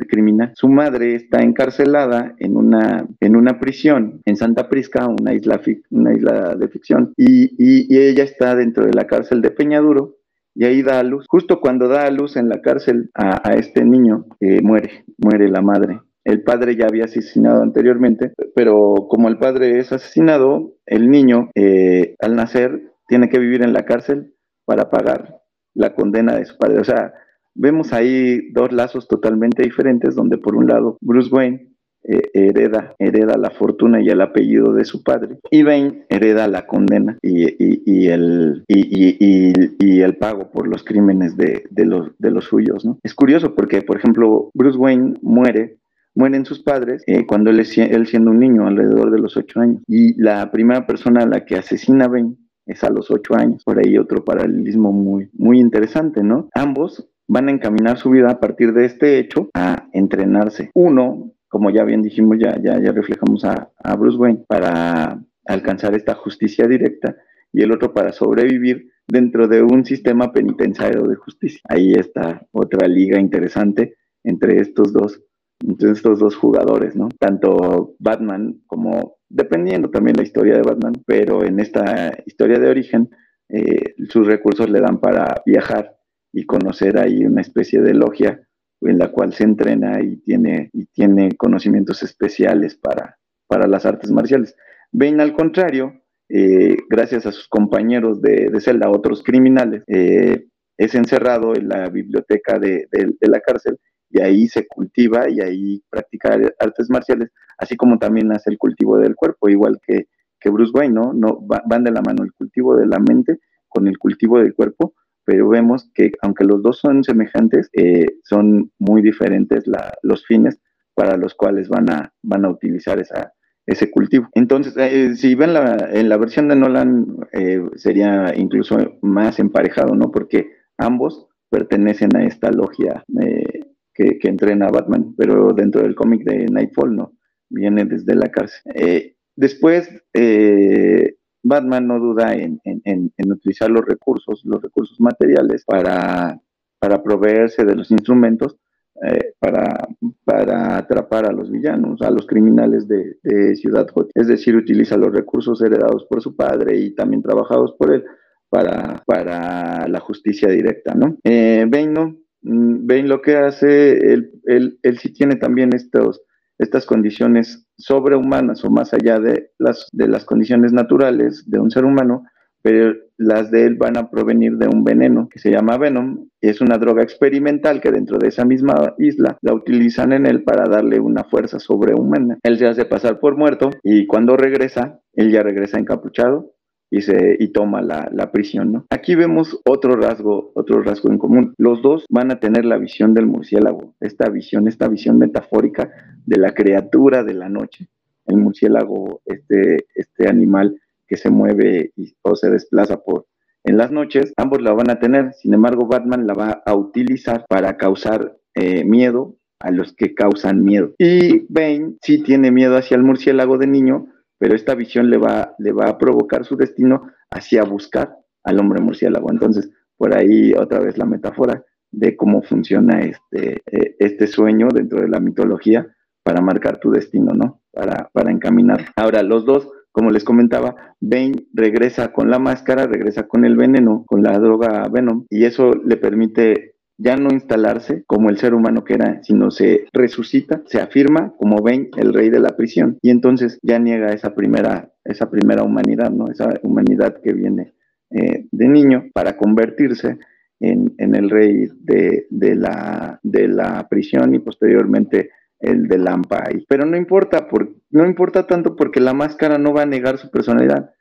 criminal. Su madre está encarcelada en una, en una prisión en Santa Prisca, una isla, una isla de ficción, y, y, ella está dentro de la cárcel de Peñaduro y ahí da a luz. Justo cuando da a luz en la cárcel a, a este niño, eh, muere, muere la madre. El padre ya había asesinado anteriormente, pero como el padre es asesinado, el niño eh, al nacer tiene que vivir en la cárcel para pagar la condena de su padre. O sea, vemos ahí dos lazos totalmente diferentes, donde por un lado Bruce Wayne eh, hereda, hereda la fortuna y el apellido de su padre, y Bane hereda la condena y, y, el, y, el pago por los crímenes de, de, los, de los suyos. ¿no? Es curioso porque, por ejemplo, Bruce Wayne muere mueren sus padres eh, cuando él, él, siendo un niño, alrededor de los ocho años. Y la primera persona a la que asesina Ben es a los ocho años. Por ahí otro paralelismo muy, muy interesante, ¿no? Ambos van a encaminar su vida a partir de este hecho a entrenarse. Uno, como ya bien dijimos, ya, ya, ya reflejamos a, a Bruce Wayne, para alcanzar esta justicia directa y el otro para sobrevivir dentro de un sistema penitenciario de justicia. Ahí está otra liga interesante entre estos dos, entre estos dos jugadores, ¿no? Tanto Batman como dependiendo también la historia de Batman, pero en esta historia de origen, eh, sus recursos le dan para viajar y conocer ahí una especie de logia en la cual se entrena y tiene, y tiene conocimientos especiales para, para las artes marciales. Bane, al contrario, eh, gracias a sus compañeros de, de celda, otros criminales, eh, es encerrado en la biblioteca de, de la cárcel y ahí se cultiva y ahí practica artes marciales, así como también hace el cultivo del cuerpo, igual que, que Bruce Wayne, ¿no? no van de la mano el cultivo de la mente con el cultivo del cuerpo, pero vemos que aunque los dos son semejantes, eh, son muy diferentes los fines para los cuales van a, van a utilizar esa, ese cultivo. Entonces, eh, si ven la, en la versión de Nolan, eh, sería incluso más emparejado, ¿no? Porque ambos pertenecen a esta logia eh, que, entrena a Batman, pero dentro del cómic de Nightfall no, viene desde la cárcel. Eh, después, eh, Batman no duda en, utilizar los recursos, los recursos materiales para, para proveerse de los instrumentos eh, para, para atrapar a los villanos, a los criminales de, Ciudad Hot. Es decir, utiliza los recursos heredados por su padre y también trabajados por él para, para la justicia directa, ¿no? Eh, ven lo que hace, él, él, él sí tiene también estos, estas condiciones sobrehumanas o más allá de las, de las condiciones naturales de un ser humano, pero las de él van a provenir de un veneno que se llama Venom, es una droga experimental que dentro de esa misma isla la utilizan en él para darle una fuerza sobrehumana. Él se hace pasar por muerto y cuando regresa, él ya regresa encapuchado y, se, toma la, la, prisión. ¿no? Aquí vemos otro rasgo, otro rasgo en común. Los dos van a tener la visión del murciélago, esta visión, esta visión metafórica de la criatura de la noche. El murciélago, este, este animal que se mueve y, o se desplaza por en las noches, ambos la van a tener. Sin embargo, Batman la va a utilizar para causar eh, miedo a los que causan miedo. Y Bane sí tiene miedo hacia el murciélago de niño, pero esta visión le va, le va a provocar su destino hacia buscar al hombre murciélago. Entonces, por ahí otra vez la metáfora de cómo funciona este, eh, este sueño dentro de la mitología para marcar tu destino, ¿no? Para, para encaminar. Ahora, los dos, como les comentaba, Bane regresa con la máscara, regresa con el veneno, con la droga Venom, y eso le permite ya no instalarse como el ser humano que era, sino se resucita, se afirma como Bane, el rey de la prisión, y entonces ya niega esa primera, esa primera humanidad, ¿no? Esa humanidad que viene eh, de niño para convertirse en, el rey de, la, de la prisión y posteriormente el de Lampa. Pero no importa, por, no importa tanto porque la máscara no va a negar su personalidad.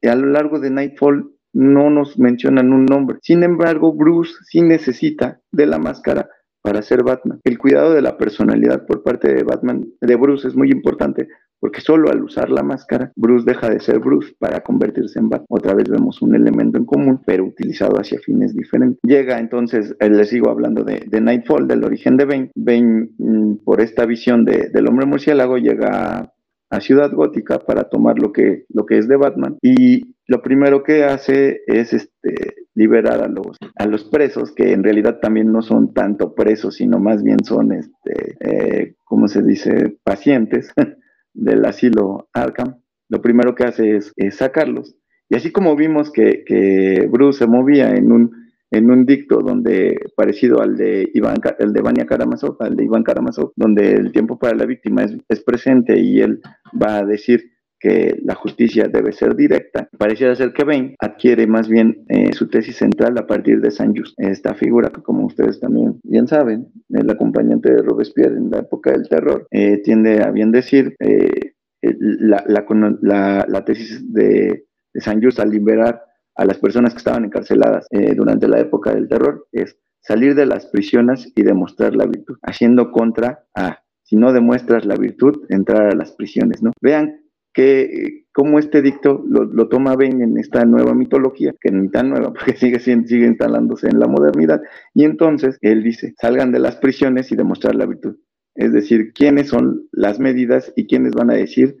Y a lo largo de Nightfall no nos mencionan un nombre. Sin embargo, Bruce sí necesita de la máscara para ser Batman. El cuidado de la personalidad por parte de Batman, de Bruce, es muy importante porque solo al usar la máscara, Bruce deja de ser Bruce para convertirse en Batman. Otra vez vemos un elemento en común, pero utilizado hacia fines diferentes. Llega entonces, eh, les sigo hablando de, Nightfall, del origen de Bane. Bane, mm, por esta visión del hombre murciélago, llega a Ciudad Gótica para tomar lo que, lo que es de Batman y lo primero que hace es este, liberar a los, a los presos, que en realidad también no son tanto presos, sino más bien son, este, eh, ¿cómo se dice?, pacientes (laughs) del asilo Arkham. Lo primero que hace es, sacarlos. Y así como vimos que, que, Bruce se movía en un, en un dicto donde, parecido al de Iván, el de Vania Karamazov, al de Iván Karamazov, donde el tiempo para la víctima es, es presente y él va a decir que la justicia debe ser directa, pareciera ser que Bain adquiere más bien eh, su tesis central a partir de Saint Just, esta figura como ustedes también bien saben, el acompañante de Robespierre en la época del terror, eh, tiende a bien decir eh, la, la, tesis de, de Saint Just al liberar a las personas que estaban encarceladas durante la época del terror es salir de las prisiones y demostrar la virtud, haciendo contra a si no demuestras la virtud, entrar a las prisiones, ¿no? Vean que como este dicto lo, toma Ben en esta nueva mitología, que ni tan nueva, (laughs) porque sigue, sigue instalándose en la modernidad, y entonces él dice, salgan de las prisiones y demostrar la virtud. Es decir, quiénes son las medidas y quiénes van a decir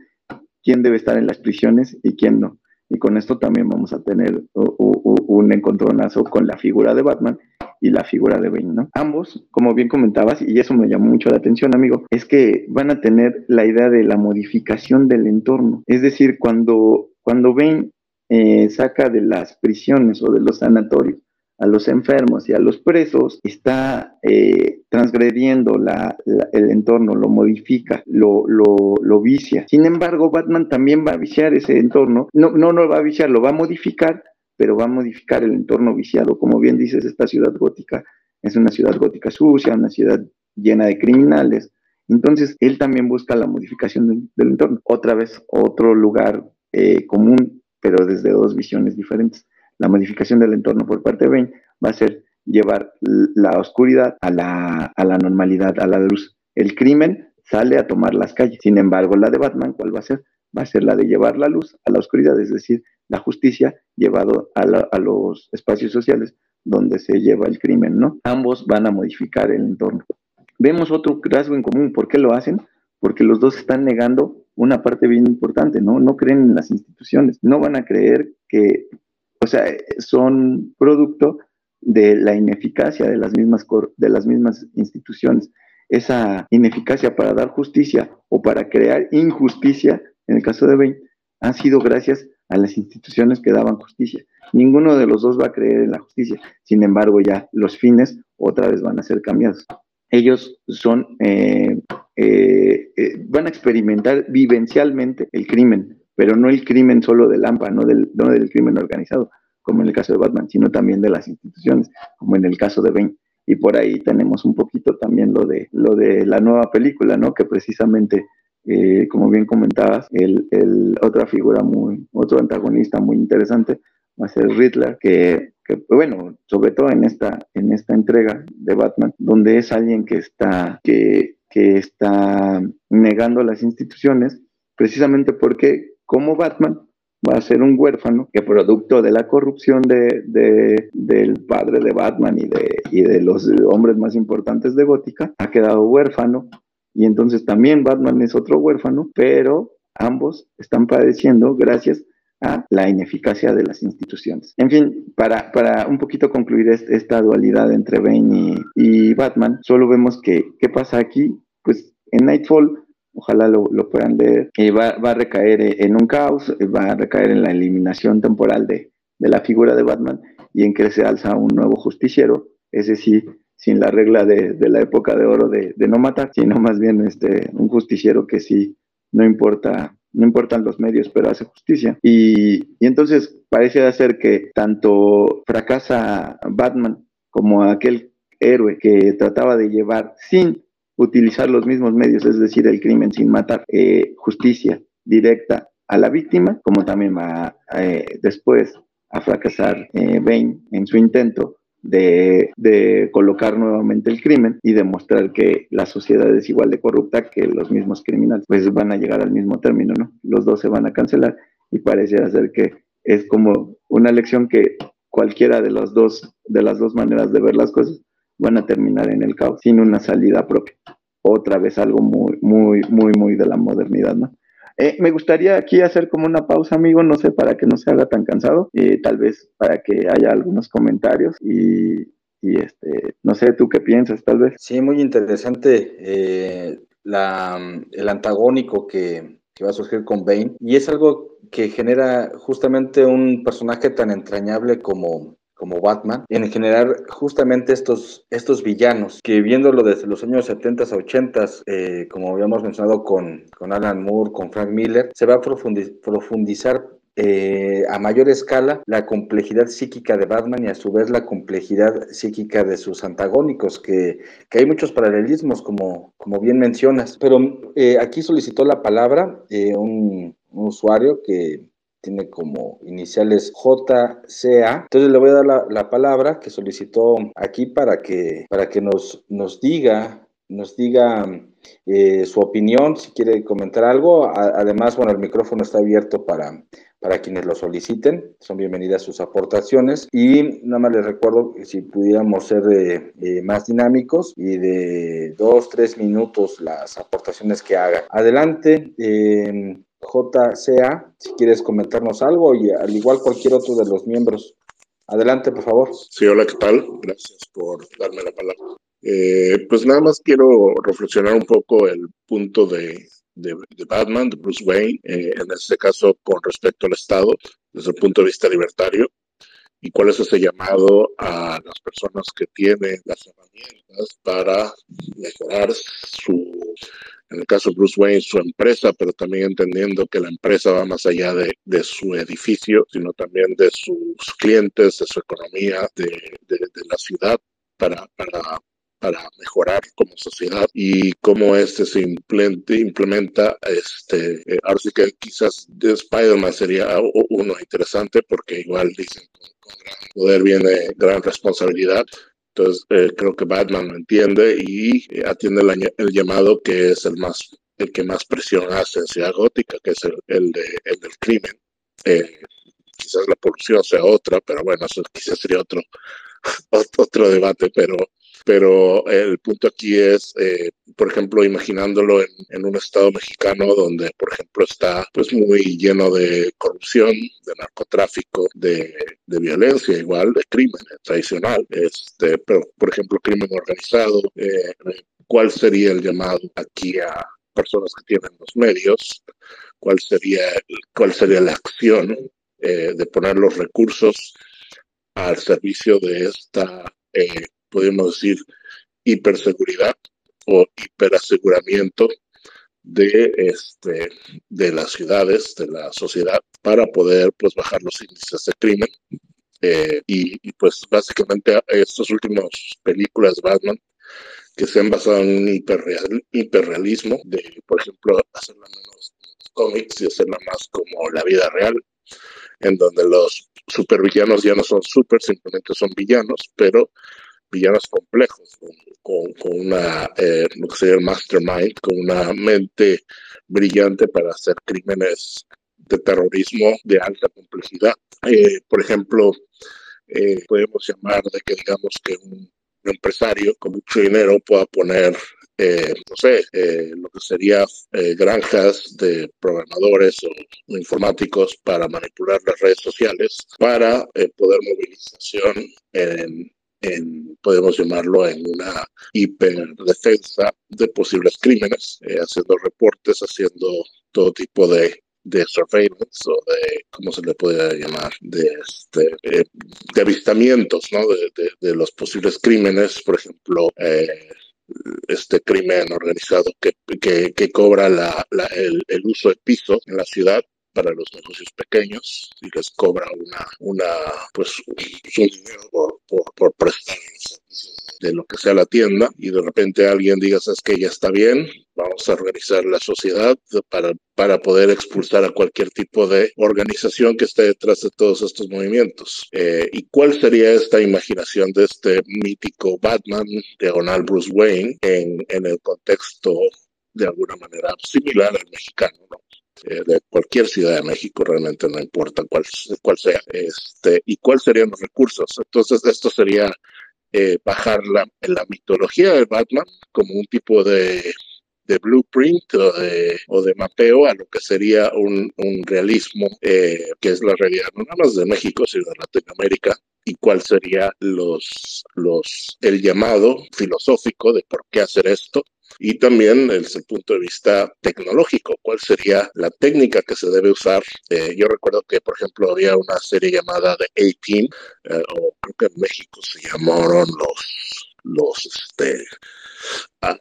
quién debe estar en las prisiones y quién no. Y con esto también vamos a tener un encontronazo con la figura de Batman y la figura de Bane, ¿no? Ambos, como bien comentabas, y eso me llamó mucho la atención, amigo, es que van a tener la idea de la modificación del entorno. Es decir, cuando, cuando Bane eh, saca de las prisiones o de los sanatorios a los enfermos y a los presos, está eh, transgrediendo el entorno, lo modifica, lo, lo, vicia. Sin embargo, Batman también va a viciar ese entorno, no, no lo va a viciar, lo va a modificar pero va a modificar el entorno viciado. Como bien dices, esta ciudad gótica es una ciudad gótica sucia, una ciudad llena de criminales. Entonces, él también busca la modificación del, entorno. Otra vez, otro lugar eh, común, pero desde dos visiones diferentes. La modificación del entorno por parte de Bane va a ser llevar la oscuridad a la, a la normalidad, a la luz. El crimen sale a tomar las calles. Sin embargo, la de Batman, ¿cuál va a ser? Va a ser la de llevar la luz a la oscuridad, es decir, la justicia llevado a, los espacios sociales donde se lleva el crimen, ¿no? Ambos van a modificar el entorno. Vemos otro rasgo en común. ¿Por qué lo hacen? Porque los dos están negando una parte bien importante, ¿no? No creen en las instituciones. No van a creer que, o sea, son producto de la ineficacia de las mismas, de las mismas instituciones. Esa ineficacia para dar justicia o para crear injusticia, en el caso de Bain, ha sido gracias a las instituciones que daban justicia. Ninguno de los dos va a creer en la justicia. Sin embargo, ya los fines otra vez van a ser cambiados. Ellos son, eh, eh, eh, van a experimentar vivencialmente el crimen, pero no el crimen solo del AMPA, no del, no del crimen organizado, como en el caso de Batman, sino también de las instituciones, como en el caso de Bane. Y por ahí tenemos un poquito también lo de, lo de la nueva película, ¿no? Que precisamente eh, como bien comentabas, el, el, otra figura muy, otro antagonista muy interesante va a ser Riddler, que, que, bueno, sobre todo en esta, en esta entrega de Batman, donde es alguien que está, que, que está negando las instituciones, precisamente porque como Batman va a ser un huérfano que producto de la corrupción de, de, del padre de Batman y de, y los hombres más importantes de Gótica, ha quedado huérfano y entonces también Batman es otro huérfano, pero ambos están padeciendo gracias a la ineficacia de las instituciones. En fin, para, para un poquito concluir esta dualidad entre Bane y, Batman, solo vemos que, ¿qué pasa aquí? Pues en Nightfall, ojalá lo, puedan leer, va, va, a recaer en un caos, va a recaer en la eliminación temporal de, de la figura de Batman y en que se alza un nuevo justiciero, ese sí, sin la regla de, de la época de oro de, de, no matar, sino más bien este, un justiciero que sí no importa no importan los medios, pero hace justicia. Y, y entonces parece ser que tanto fracasa Batman como aquel héroe que trataba de llevar sin utilizar los mismos medios, es decir, el crimen sin matar, eh, justicia directa a la víctima, como también va eh, después a fracasar eh, Bane en su intento de, de, colocar nuevamente el crimen y demostrar que la sociedad es igual de corrupta que los mismos criminales, pues van a llegar al mismo término, ¿no? Los dos se van a cancelar y parece ser que es como una lección que cualquiera de las dos, de las dos maneras de ver las cosas van a terminar en el caos, sin una salida propia. Otra vez algo muy, muy, muy, muy de la modernidad, ¿no? Eh, me gustaría aquí hacer como una pausa, amigo, no sé, para que no se haga tan cansado, y tal vez para que haya algunos comentarios y, este, no sé, ¿tú qué piensas, tal vez? Sí, muy interesante eh, la, el antagónico que, que va a surgir con Bane, y es algo que genera justamente un personaje tan entrañable como, como Batman, en generar justamente estos, estos villanos, que viéndolo desde los años 70 a 80, eh, como habíamos mencionado con, con Alan Moore, con Frank Miller, se va a profundizar eh, a mayor escala la complejidad psíquica de Batman y a su vez la complejidad psíquica de sus antagónicos, que, que hay muchos paralelismos, como, como bien mencionas. Pero eh, aquí solicitó la palabra un, un usuario que tiene como iniciales JCA. Entonces le voy a dar la, palabra que solicitó aquí para que, para que nos, nos diga, nos diga eh, su opinión, si quiere comentar algo. además, bueno, el micrófono está abierto para, para quienes lo soliciten. Son bienvenidas sus aportaciones. Y nada más les recuerdo que si pudiéramos ser eh, eh, más dinámicos y de dos, tres minutos las aportaciones que haga. Adelante. JCA, si quieres comentarnos algo y al igual cualquier otro de los miembros. Adelante, por favor. Sí, hola, ¿qué tal? Gracias por darme la palabra. Eh, pues nada más quiero reflexionar un poco el punto de, de, Batman, de Bruce Wayne, eh, en este caso con respecto al Estado, desde el punto de vista libertario, y cuál es ese llamado a las personas que tienen las herramientas para mejorar su en el caso de Bruce Wayne, su empresa, pero también entendiendo que la empresa va más allá de, de su edificio, sino también de sus clientes, de su economía, de, de, la ciudad, para, para, para, mejorar como sociedad y cómo este se implementa, implementa este, eh, ahora sí que quizás de Spider-Man sería uno interesante porque igual dicen con, con gran poder viene gran responsabilidad entonces, eh, creo que Batman lo entiende y eh, atiende el, llamado que es el más el que más presión hace en Ciudad Gótica, que es el, el, de, el del crimen. Eh, quizás la polución sea otra, pero bueno, eso quizás sería otro, (laughs) otro debate, pero pero el punto aquí es, eh, por ejemplo, imaginándolo en, un estado mexicano donde, por ejemplo, está pues muy lleno de corrupción, de narcotráfico, de, violencia, igual de crimen tradicional, este, pero por ejemplo, crimen organizado, eh, ¿cuál sería el llamado aquí a personas que tienen los medios? ¿Cuál sería, cuál sería la acción eh, de poner los recursos al servicio de esta eh, podemos decir, hiperseguridad o hiperaseguramiento de, este, de las ciudades, de la sociedad, para poder pues, bajar los índices de crimen. Eh, y, pues básicamente estas últimas películas Batman que se han basado en un hiperreal, hiperrealismo, de por ejemplo hacerla menos cómics y hacerla más como la vida real, en donde los supervillanos ya no son super, simplemente son villanos, pero villanos complejos, con, una, eh, lo que sería el mastermind, con una mente brillante para hacer crímenes de terrorismo de alta complejidad. Eh, por ejemplo, eh, podemos llamar de que digamos que un, empresario con mucho dinero pueda poner, no sé, lo que sería granjas de programadores o informáticos para manipular las redes sociales para poder movilización en en, podemos llamarlo, en una hiperdefensa de posibles crímenes, eh, haciendo reportes, haciendo todo tipo de de surveillance o de, ¿cómo se le puede llamar? De, este, eh, de avistamientos, ¿no? De, de, los posibles crímenes, por ejemplo, eh, este crimen organizado que, que, que cobra la, la, el, el, uso de piso en la ciudad para los negocios pequeños y les cobra una, una pues, un dinero por, por, prestar de lo que sea la tienda y de repente alguien diga, sabes que ya está bien, vamos a organizar la sociedad para, para poder expulsar a cualquier tipo de organización que esté detrás de todos estos movimientos. Eh, ¿Y cuál sería esta imaginación de este mítico Batman, diagonal Bruce Wayne, en, en el contexto de alguna manera similar al mexicano, ¿no? Eh, de cualquier ciudad de México, realmente no importa cuál, cuál sea, este, y cuáles serían los recursos. Entonces, esto sería eh, bajar la, mitología de Batman como un tipo de, de blueprint o de, o de, mapeo a lo que sería un, un realismo eh, que es la realidad no nada más de México, sino de Latinoamérica y cuál sería los, los, el llamado filosófico de por qué hacer esto y también desde el punto de vista tecnológico, cuál sería la técnica que se debe usar. Eh, yo recuerdo que, por ejemplo, había una serie llamada The A-Team, eh, o creo que en México se llamaron los, los, este, ah,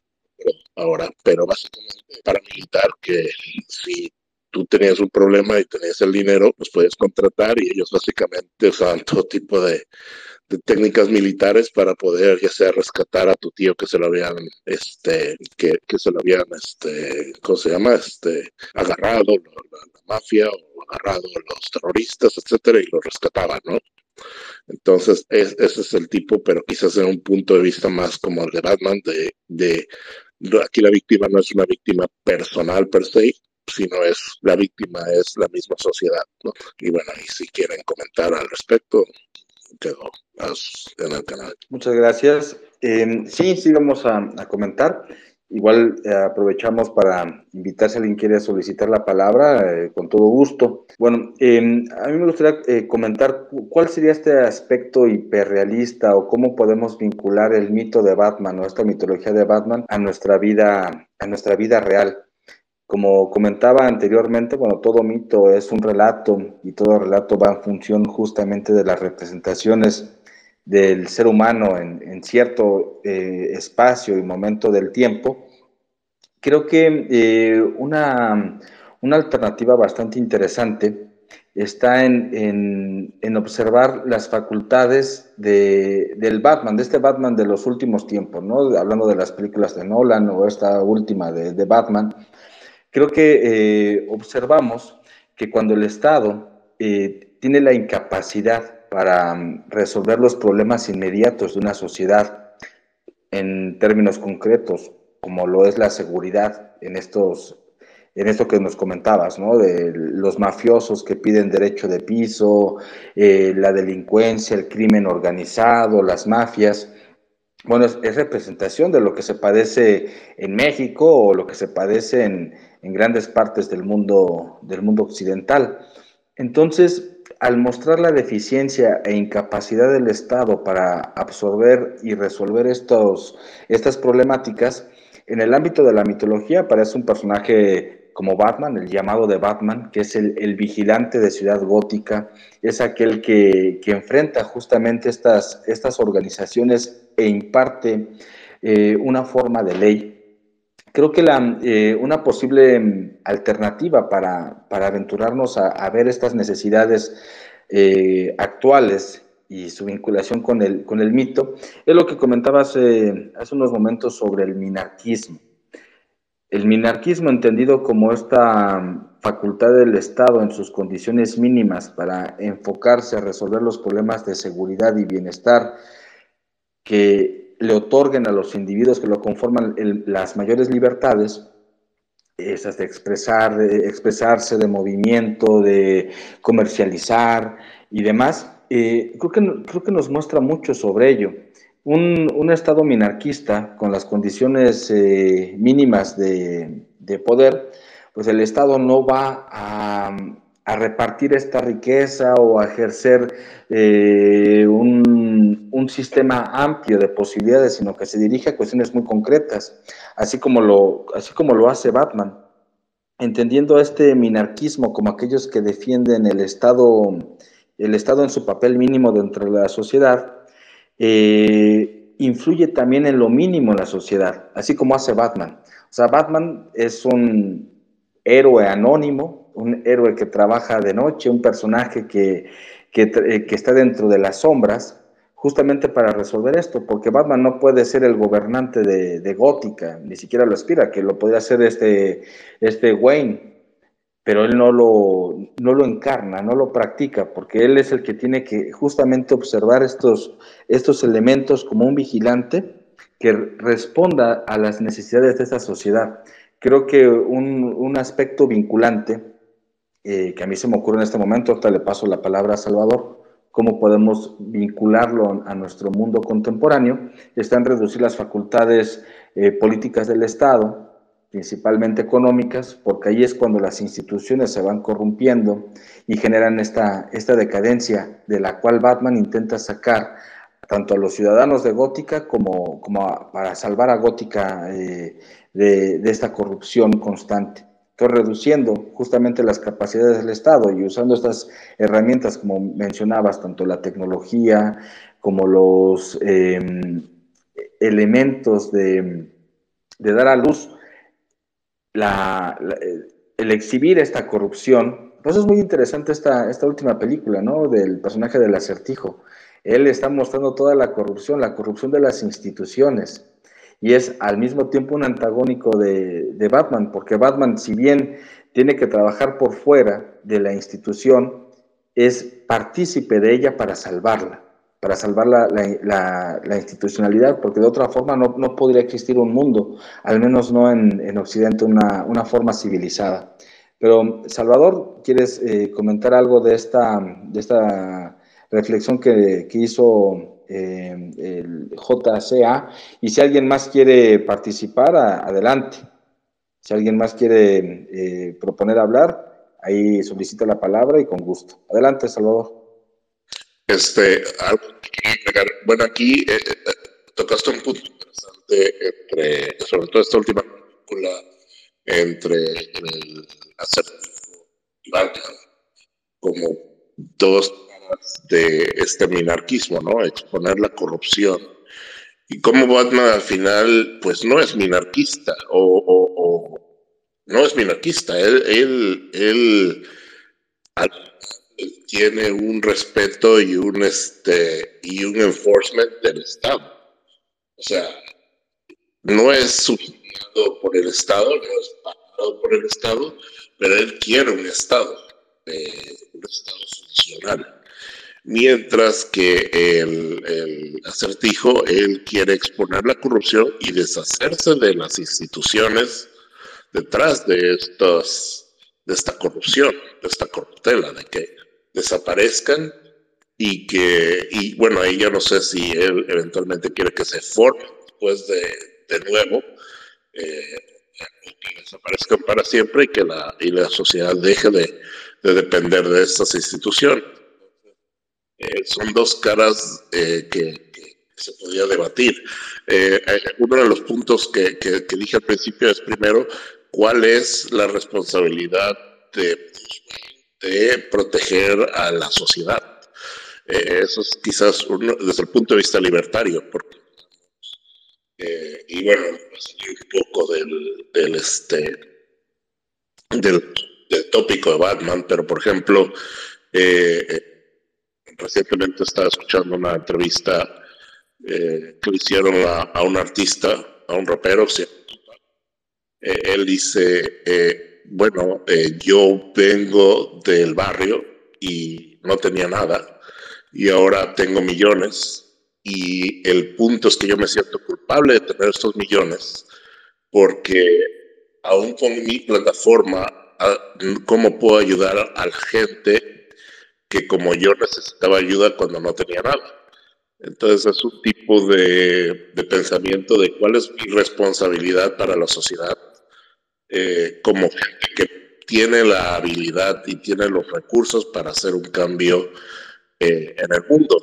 ahora, pero básicamente paramilitar que si tú tenías un problema y tenías el dinero, pues puedes contratar y ellos básicamente usaban todo tipo de, de técnicas militares para poder ya sea rescatar a tu tío que se lo habían este que, se lo habían este cómo se llama este agarrado la, mafia o agarrado los terroristas etcétera y lo rescataban no entonces es, ese es el tipo pero quizás en un punto de vista más como el de Batman de, de aquí la víctima no es una víctima personal per se sino es la víctima es la misma sociedad ¿no? y bueno y si quieren comentar al respecto quedó en el canal. Muchas gracias. Eh, sí, sí, vamos a, a comentar. Igual eh, aprovechamos para invitar si alguien quiere solicitar la palabra, eh, con todo gusto. Bueno, eh, a mí me gustaría eh, comentar cuál sería este aspecto hiperrealista o cómo podemos vincular el mito de Batman o esta mitología de Batman a nuestra vida, a nuestra vida real. Como comentaba anteriormente, bueno, todo mito es un relato y todo relato va en función justamente de las representaciones del ser humano en, en cierto eh, espacio y momento del tiempo. Creo que eh, una, una, alternativa bastante interesante está en, en, en observar las facultades de, del Batman, de este Batman de los últimos tiempos, ¿no? Hablando de las películas de Nolan o esta última de, de Batman creo que eh, observamos que cuando el Estado eh, tiene la incapacidad para um, resolver los problemas inmediatos de una sociedad en términos concretos, como lo es la seguridad en estos en esto que nos comentabas, ¿no? De los mafiosos que piden derecho de piso, eh, la delincuencia, el crimen organizado, las mafias. Bueno, es, es, representación de lo que se padece en México o lo que se padece en, en grandes partes del mundo, del mundo occidental. Entonces, al mostrar la deficiencia e incapacidad del Estado para absorber y resolver estos, estas problemáticas, en el ámbito de la mitología aparece un personaje como Batman, el llamado de Batman, que es el, el vigilante de Ciudad Gótica, es aquel que, que enfrenta justamente estas, estas organizaciones e imparte eh, una forma de ley creo que la, eh, una posible mm, alternativa para, para aventurarnos a, ver estas necesidades eh, actuales y su vinculación con el, con el mito es lo que comentaba hace, hace unos momentos sobre el minarquismo. El minarquismo entendido como esta mm, facultad del Estado en sus condiciones mínimas para enfocarse a resolver los problemas de seguridad y bienestar que le otorguen a los individuos que lo conforman las mayores libertades, esas de expresar, de expresarse, de movimiento, de comercializar y demás, eh, creo, que, creo que nos muestra mucho sobre ello. Un, Estado minarquista con las condiciones eh, mínimas de, poder, pues el Estado no va a, a repartir esta riqueza o a ejercer eh, un, un, sistema amplio de posibilidades, sino que se dirige a cuestiones muy concretas, así como lo, así como lo hace Batman, entendiendo este minarquismo como aquellos que defienden el Estado, el Estado en su papel mínimo dentro de la sociedad, eh, influye también en lo mínimo en la sociedad, así como hace Batman. O sea, Batman es un héroe anónimo, un héroe que trabaja de noche, un personaje que, eh, que, está dentro de las sombras, justamente para resolver esto, porque Batman no puede ser el gobernante de, Gótica, ni siquiera lo aspira, que lo podría ser este, este Wayne, pero él no lo, no lo encarna, no lo practica, porque él es el que tiene que justamente observar estos, estos elementos como un vigilante que responda a las necesidades de esta sociedad. Creo que un, un aspecto vinculante eh, que a mí se me ocurre en este momento, ahorita le paso la palabra a Salvador, cómo podemos vincularlo a nuestro mundo contemporáneo, está en reducir las facultades eh, políticas del Estado, principalmente económicas, porque ahí es cuando las instituciones se van corrompiendo y generan esta, esta decadencia de la cual Batman intenta sacar tanto a los ciudadanos de Gótica como, como para salvar a Gótica eh, de, de esta corrupción constante. Reduciendo justamente las capacidades del Estado y usando estas herramientas, como mencionabas, tanto la tecnología como los em, elementos de, dar a luz el exhibir esta corrupción. Pues es muy interesante esta, esta última película, ¿no? Del personaje del acertijo. Él está mostrando toda la corrupción, la corrupción de las instituciones y es al mismo tiempo un antagónico de, Batman, porque Batman, si bien tiene que trabajar por fuera de la institución, es partícipe de ella para salvarla, para salvar la, institucionalidad, porque de otra forma no, podría existir un mundo, al menos no en, Occidente, una, forma civilizada. Pero, Salvador, ¿quieres eh, comentar algo de esta, de esta reflexión que, que hizo eh, el JCA. Y si alguien más quiere participar, adelante. Si alguien más quiere eh, proponer hablar, ahí solicita la palabra y con gusto. Adelante, Salvador. Este, Bueno, aquí eh, tocaste un punto interesante entre, sobre todo esta última película, entre el acertijo y Batman, como dos de este minarquismo, ¿no? Exponer la corrupción. Y cómo Batman al final, pues no es minarquista, o, no es minarquista, él, él, él, tiene un respeto y un, este, y un enforcement del Estado. O sea, no es subsidiado por el Estado, no es pagado por el Estado, pero él quiere un Estado, eh, un Estado funcional mientras que el, acertijo, él quiere exponer la corrupción y deshacerse de las instituciones detrás de, estos, de esta corrupción, de esta corruptela, de que desaparezcan y que, y bueno, ahí ya no sé si él eventualmente quiere que se forme después de, de nuevo, eh, que desaparezcan para siempre y que la, y la sociedad deje de, de depender de estas instituciones. Eh, son dos caras eh, que, se podía debatir. Eh, uno de los puntos que, dije al principio es primero, ¿cuál es la responsabilidad de, de proteger a la sociedad? eso es quizás uno, desde el punto de vista libertario, porque y bueno, un poco del, del este del, del, tópico de Batman, pero por ejemplo, eh, recientemente estaba escuchando una entrevista eh, que le hicieron a, un artista, a un rapero, eh, él dice, eh, bueno, yo vengo del barrio y no tenía nada y ahora tengo millones y el punto es que yo me siento culpable de tener estos millones porque aún con mi plataforma, ah, ¿cómo puedo ayudar a la gente que como yo necesitaba ayuda cuando no tenía nada. Entonces es un tipo de, pensamiento de cuál es mi responsabilidad para la sociedad eh, como gente que tiene la habilidad y tiene los recursos para hacer un cambio eh, en el mundo.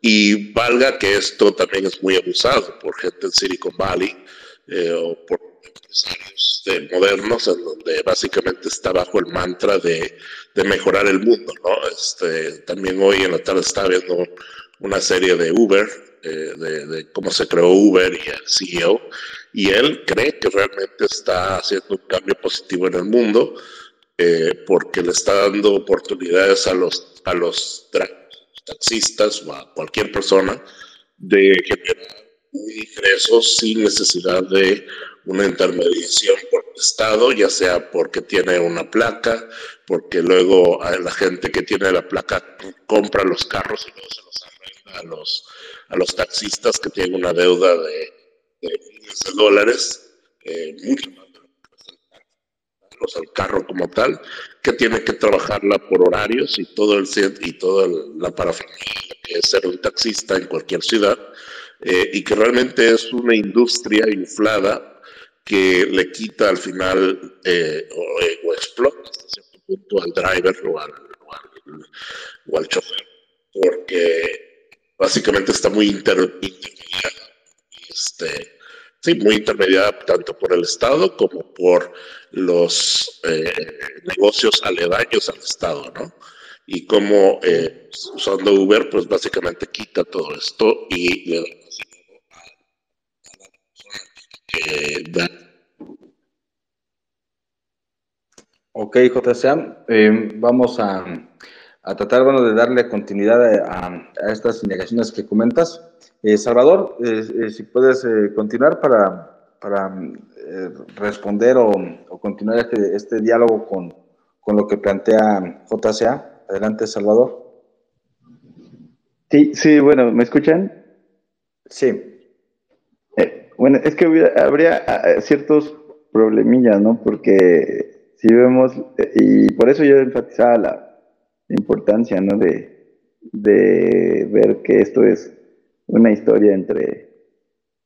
Y valga que esto también es muy abusado por gente en Silicon Valley eh, o por empresarios modernos, en donde básicamente está bajo el mantra de, de mejorar el mundo. ¿no? Este, también hoy en la tarde estaba viendo una serie de Uber, eh, de, de, cómo se creó Uber y el CEO, y él cree que realmente está haciendo un cambio positivo en el mundo eh, porque le está dando oportunidades a los, a los taxistas o a cualquier persona de generar un ingreso sin necesidad de una intermediación por el Estado, ya sea porque tiene una placa, porque luego la gente que tiene la placa compra los carros y luego se los arrenda a los, a los taxistas que tienen una deuda de, miles de dólares, eh, mucho más al carro como tal, que tiene que trabajarla por horarios y todo el y toda la parafernalia que es ser un taxista en cualquier ciudad, eh, y que realmente es una industria inflada que le quita al final eh, eh, o, explota al driver o al, o al, chofer, porque básicamente está muy inter, Este, sí, muy intermediada tanto por el Estado como por los eh, negocios aledaños al Estado, ¿no? Y como eh, usando Uber, pues básicamente quita todo esto y le da a la persona que da. Ok, JCA, eh, vamos a, a, tratar bueno, de darle continuidad a, a estas indagaciones que comentas. Eh, Salvador, eh, si puedes continuar para, para responder o, continuar este, este diálogo con, con, lo que plantea JCA. Adelante, Salvador. Sí, sí, bueno, ¿me escuchan? Sí. Bueno, es que habría ciertos problemillas, ¿no? Porque si vemos, y por eso yo enfatizaba la importancia, ¿no? De, de ver que esto es una historia entre,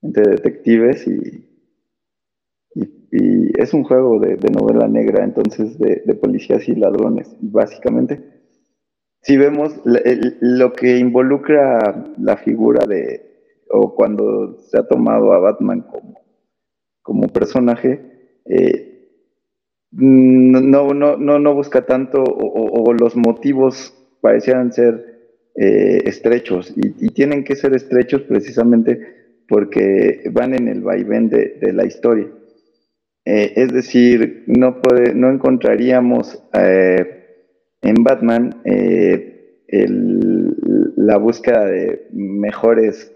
entre detectives y, y, es un juego de, novela negra, entonces de, policías y ladrones, básicamente. Si vemos lo que involucra la figura de, o cuando se ha tomado a Batman como, como personaje, eh, no, no, no, no busca tanto o, los motivos parecieran ser eh, estrechos y, tienen que ser estrechos precisamente porque van en el vaivén de, la historia. Eh, es decir, no, puede, no encontraríamos en Batman la búsqueda de mejores...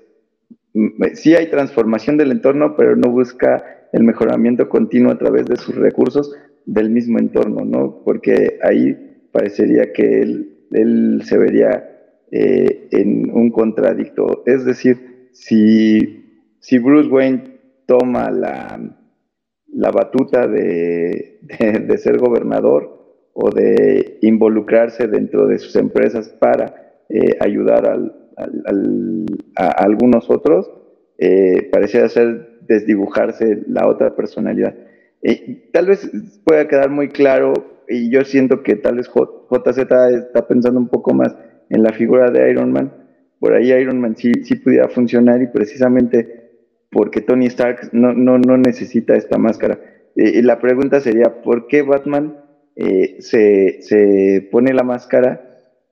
Sí hay transformación del entorno, pero no busca el mejoramiento continuo a través de sus recursos del mismo entorno, ¿no? Porque ahí parecería que él, él se vería eh, en un contradicto. Es decir, si, si Bruce Wayne toma la, la batuta de, de, ser gobernador o de involucrarse dentro de sus empresas para eh, ayudar al, a, algunos otros, eh, pareciera ser desdibujarse la otra personalidad. tal vez pueda quedar muy claro, y yo siento que tal vez JZ está pensando un poco más en la figura de Iron Man, por ahí Iron Man sí, sí pudiera funcionar y precisamente porque Tony Stark no, no, no necesita esta máscara. y la pregunta sería, ¿por qué Batman eh, se, se, pone la máscara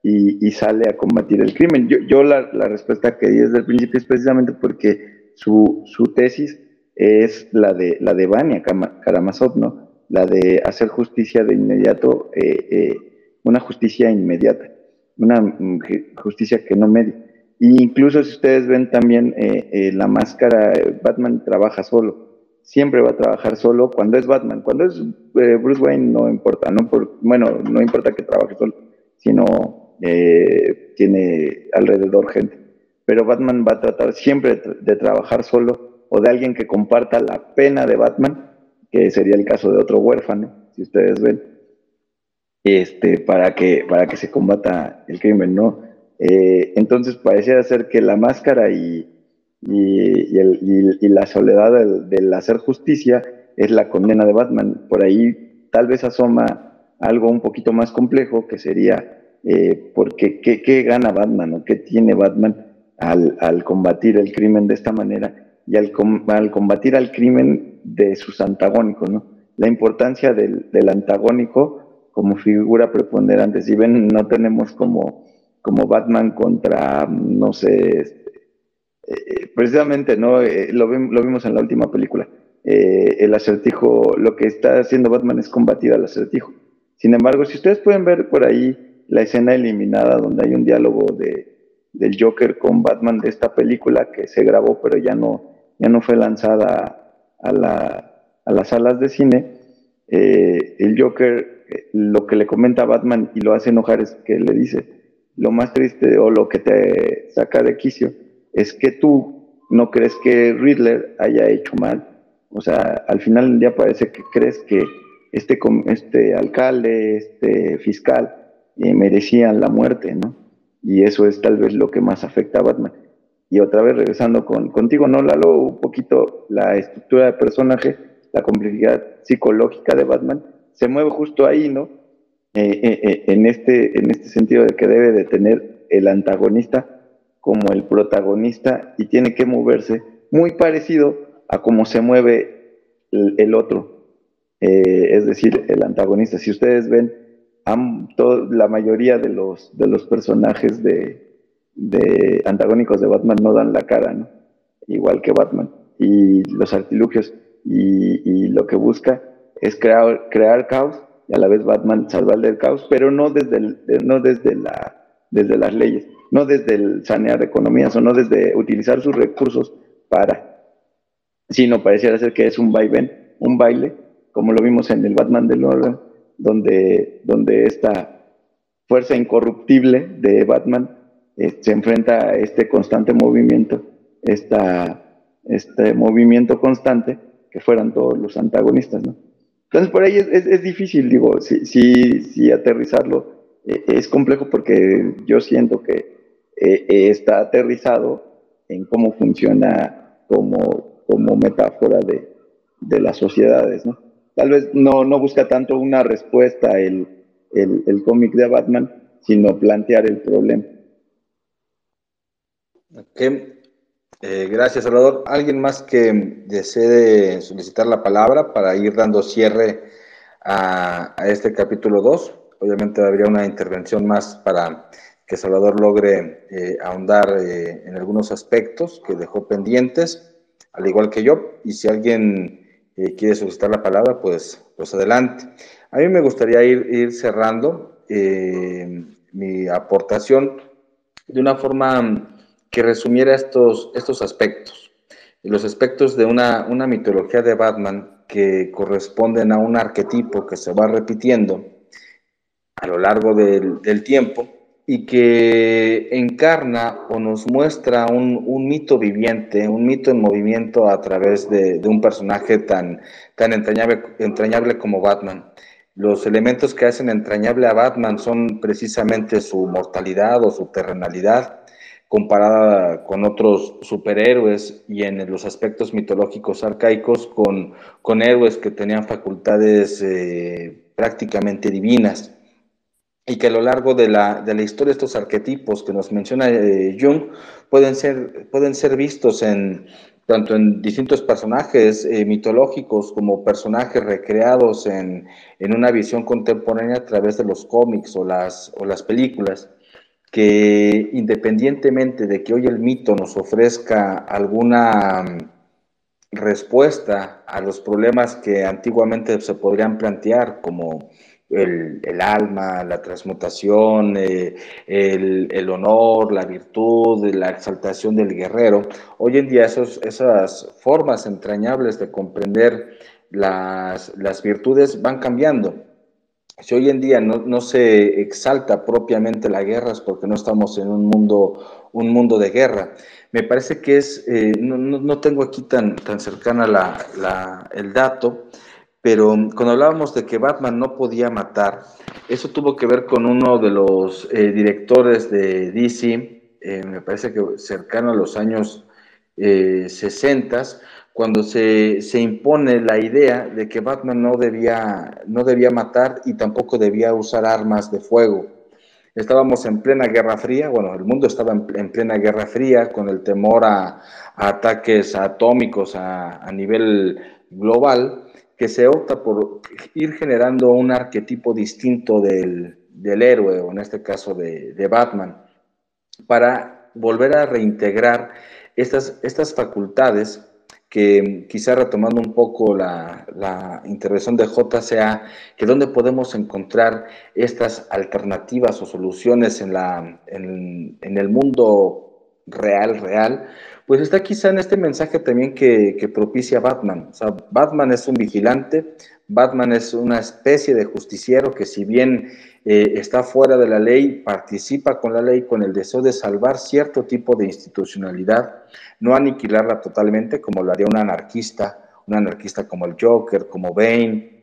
y, y, sale a combatir el crimen? Yo, yo la, respuesta que di desde el principio es precisamente porque su, tesis es la de, la de Vania Karamazov, ¿no? La de hacer justicia de inmediato, eh, eh, una justicia inmediata una mm, justicia que no medie. Y incluso si ustedes ven también eh, la máscara, Batman trabaja solo. Siempre va a trabajar solo cuando es Batman. Cuando es Bruce Wayne no importa, no por, bueno, no importa que trabaje solo, sino tiene alrededor gente. Pero Batman va a tratar siempre de trabajar solo o de alguien que comparta la pena de Batman, que sería el caso de otro huérfano, si ustedes ven este, para, que, para que se combata el crimen, ¿no? Eh, entonces pareciera ser que la máscara y, y la soledad del, hacer justicia es la condena de Batman. Por ahí tal vez asoma algo un poquito más complejo, que sería, eh, porque ¿qué, gana Batman o qué tiene Batman al, combatir el crimen de esta manera y al, al, combatir al crimen de sus antagónicos, ¿no? La importancia del, del antagónico como figura preponderante. Si ven, no tenemos como, como Batman contra, no sé, este, eh, precisamente, ¿no? Eh, lo, lo, vimos en la última película. el acertijo, lo que está haciendo Batman es combatir al acertijo. Sin embargo, si ustedes pueden ver por ahí la escena eliminada donde hay un diálogo de, del Joker con Batman de esta película que se grabó pero ya no, ya no fue lanzada a, la, a las salas de cine, eh, el Joker eh, lo que le comenta a Batman y lo hace enojar es que le dice, lo más triste o lo que te saca de quicio es que tú no crees que Riddler haya hecho mal. O sea, al final del día parece que crees que este, este alcalde, este fiscal, eh, merecían la muerte, ¿no? Y eso es tal vez lo que más afecta a Batman. Y otra vez regresando con, contigo, ¿no, Lalo? Un poquito la estructura de personaje, la complejidad psicológica de Batman, se mueve justo ahí, ¿no? Eh, eh, en, este, en este sentido de que debe de tener el antagonista como el protagonista y tiene que moverse muy parecido a cómo se mueve el otro, es decir, el antagonista. Si ustedes ven, la mayoría de los, de los personajes de, antagónicos de Batman no dan la cara, ¿no? igual que Batman. Y los artilugios y, lo que busca es crear, crear caos y a la vez Batman salvar del caos, pero no desde, no desde, la, desde las leyes, no desde el sanear economías o no desde utilizar sus recursos para, sino pareciera ser que es un vaivén, un baile como lo vimos en el Batman de Nolan, donde, donde esta fuerza incorruptible de Batman eh, se enfrenta a este constante movimiento, esta, este movimiento constante que fueran todos los antagonistas, ¿no? Entonces por ahí es, difícil, digo, si, si, aterrizarlo eh, es complejo porque yo siento que eh, está aterrizado en cómo funciona como, como metáfora de, de las sociedades, ¿no? Tal vez no, no busca tanto una respuesta el, el, cómic de Batman, sino plantear el problema. Ok, eh, gracias Salvador. ¿Alguien más que desee solicitar la palabra para ir dando cierre a, este capítulo 2? Obviamente habría una intervención más para que Salvador logre eh, ahondar eh, en algunos aspectos que dejó pendientes, al igual que yo. Y si alguien eh, quiere solicitar la palabra, pues, pues adelante. A mí me gustaría ir, ir cerrando eh, mi aportación de una forma que resumiera estos, estos aspectos, los aspectos de una, una mitología de Batman que corresponden a un arquetipo que se va repitiendo a lo largo del, del tiempo y que encarna o nos muestra un, mito viviente, un mito en movimiento a través de, un personaje tan, tan entrañable, entrañable como Batman. Los elementos que hacen entrañable a Batman son precisamente su mortalidad o su terrenalidad, comparada con otros superhéroes y en los aspectos mitológicos arcaicos con, con héroes que tenían facultades eh, prácticamente divinas y que a lo largo de la, de la historia estos arquetipos que nos menciona eh, Jung pueden ser, pueden ser vistos en tanto en distintos personajes eh, mitológicos como personajes recreados en, en, una visión contemporánea a través de los cómics o las, o las películas, que independientemente de que hoy el mito nos ofrezca alguna mm, respuesta a los problemas que antiguamente se podrían plantear como el, alma, la transmutación, eh, el, honor, la virtud, la exaltación del guerrero. Hoy en día esos, esas formas entrañables de comprender las, virtudes van cambiando. Si hoy en día no, se exalta propiamente la guerra es porque no estamos en un mundo, un mundo de guerra. Me parece que es, eh, no, tengo aquí tan, tan cercana la, el dato, pero cuando hablábamos de que Batman no podía matar, eso tuvo que ver con uno de los eh, directores de DC, eh, me parece que cercano a los años 60, eh, cuando se, se, impone la idea de que Batman no debía, no debía matar y tampoco debía usar armas de fuego. Estábamos en plena Guerra Fría, bueno, el mundo estaba en, plena Guerra Fría con el temor a, ataques atómicos a, nivel global, que se opta por ir generando un arquetipo distinto del, del héroe, o en este caso de, de Batman, para volver a reintegrar estas, estas facultades que quizá retomando un poco la, intervención de JCA, que dónde podemos encontrar estas alternativas o soluciones en, la, en, el mundo real, real, pues está quizá en este mensaje también que, propicia Batman. O sea, Batman es un vigilante, Batman es una especie de justiciero que si bien eh, está fuera de la ley, participa con la ley con el deseo de salvar cierto tipo de institucionalidad, no aniquilarla totalmente como lo haría un anarquista, un anarquista como el Joker, como Bane,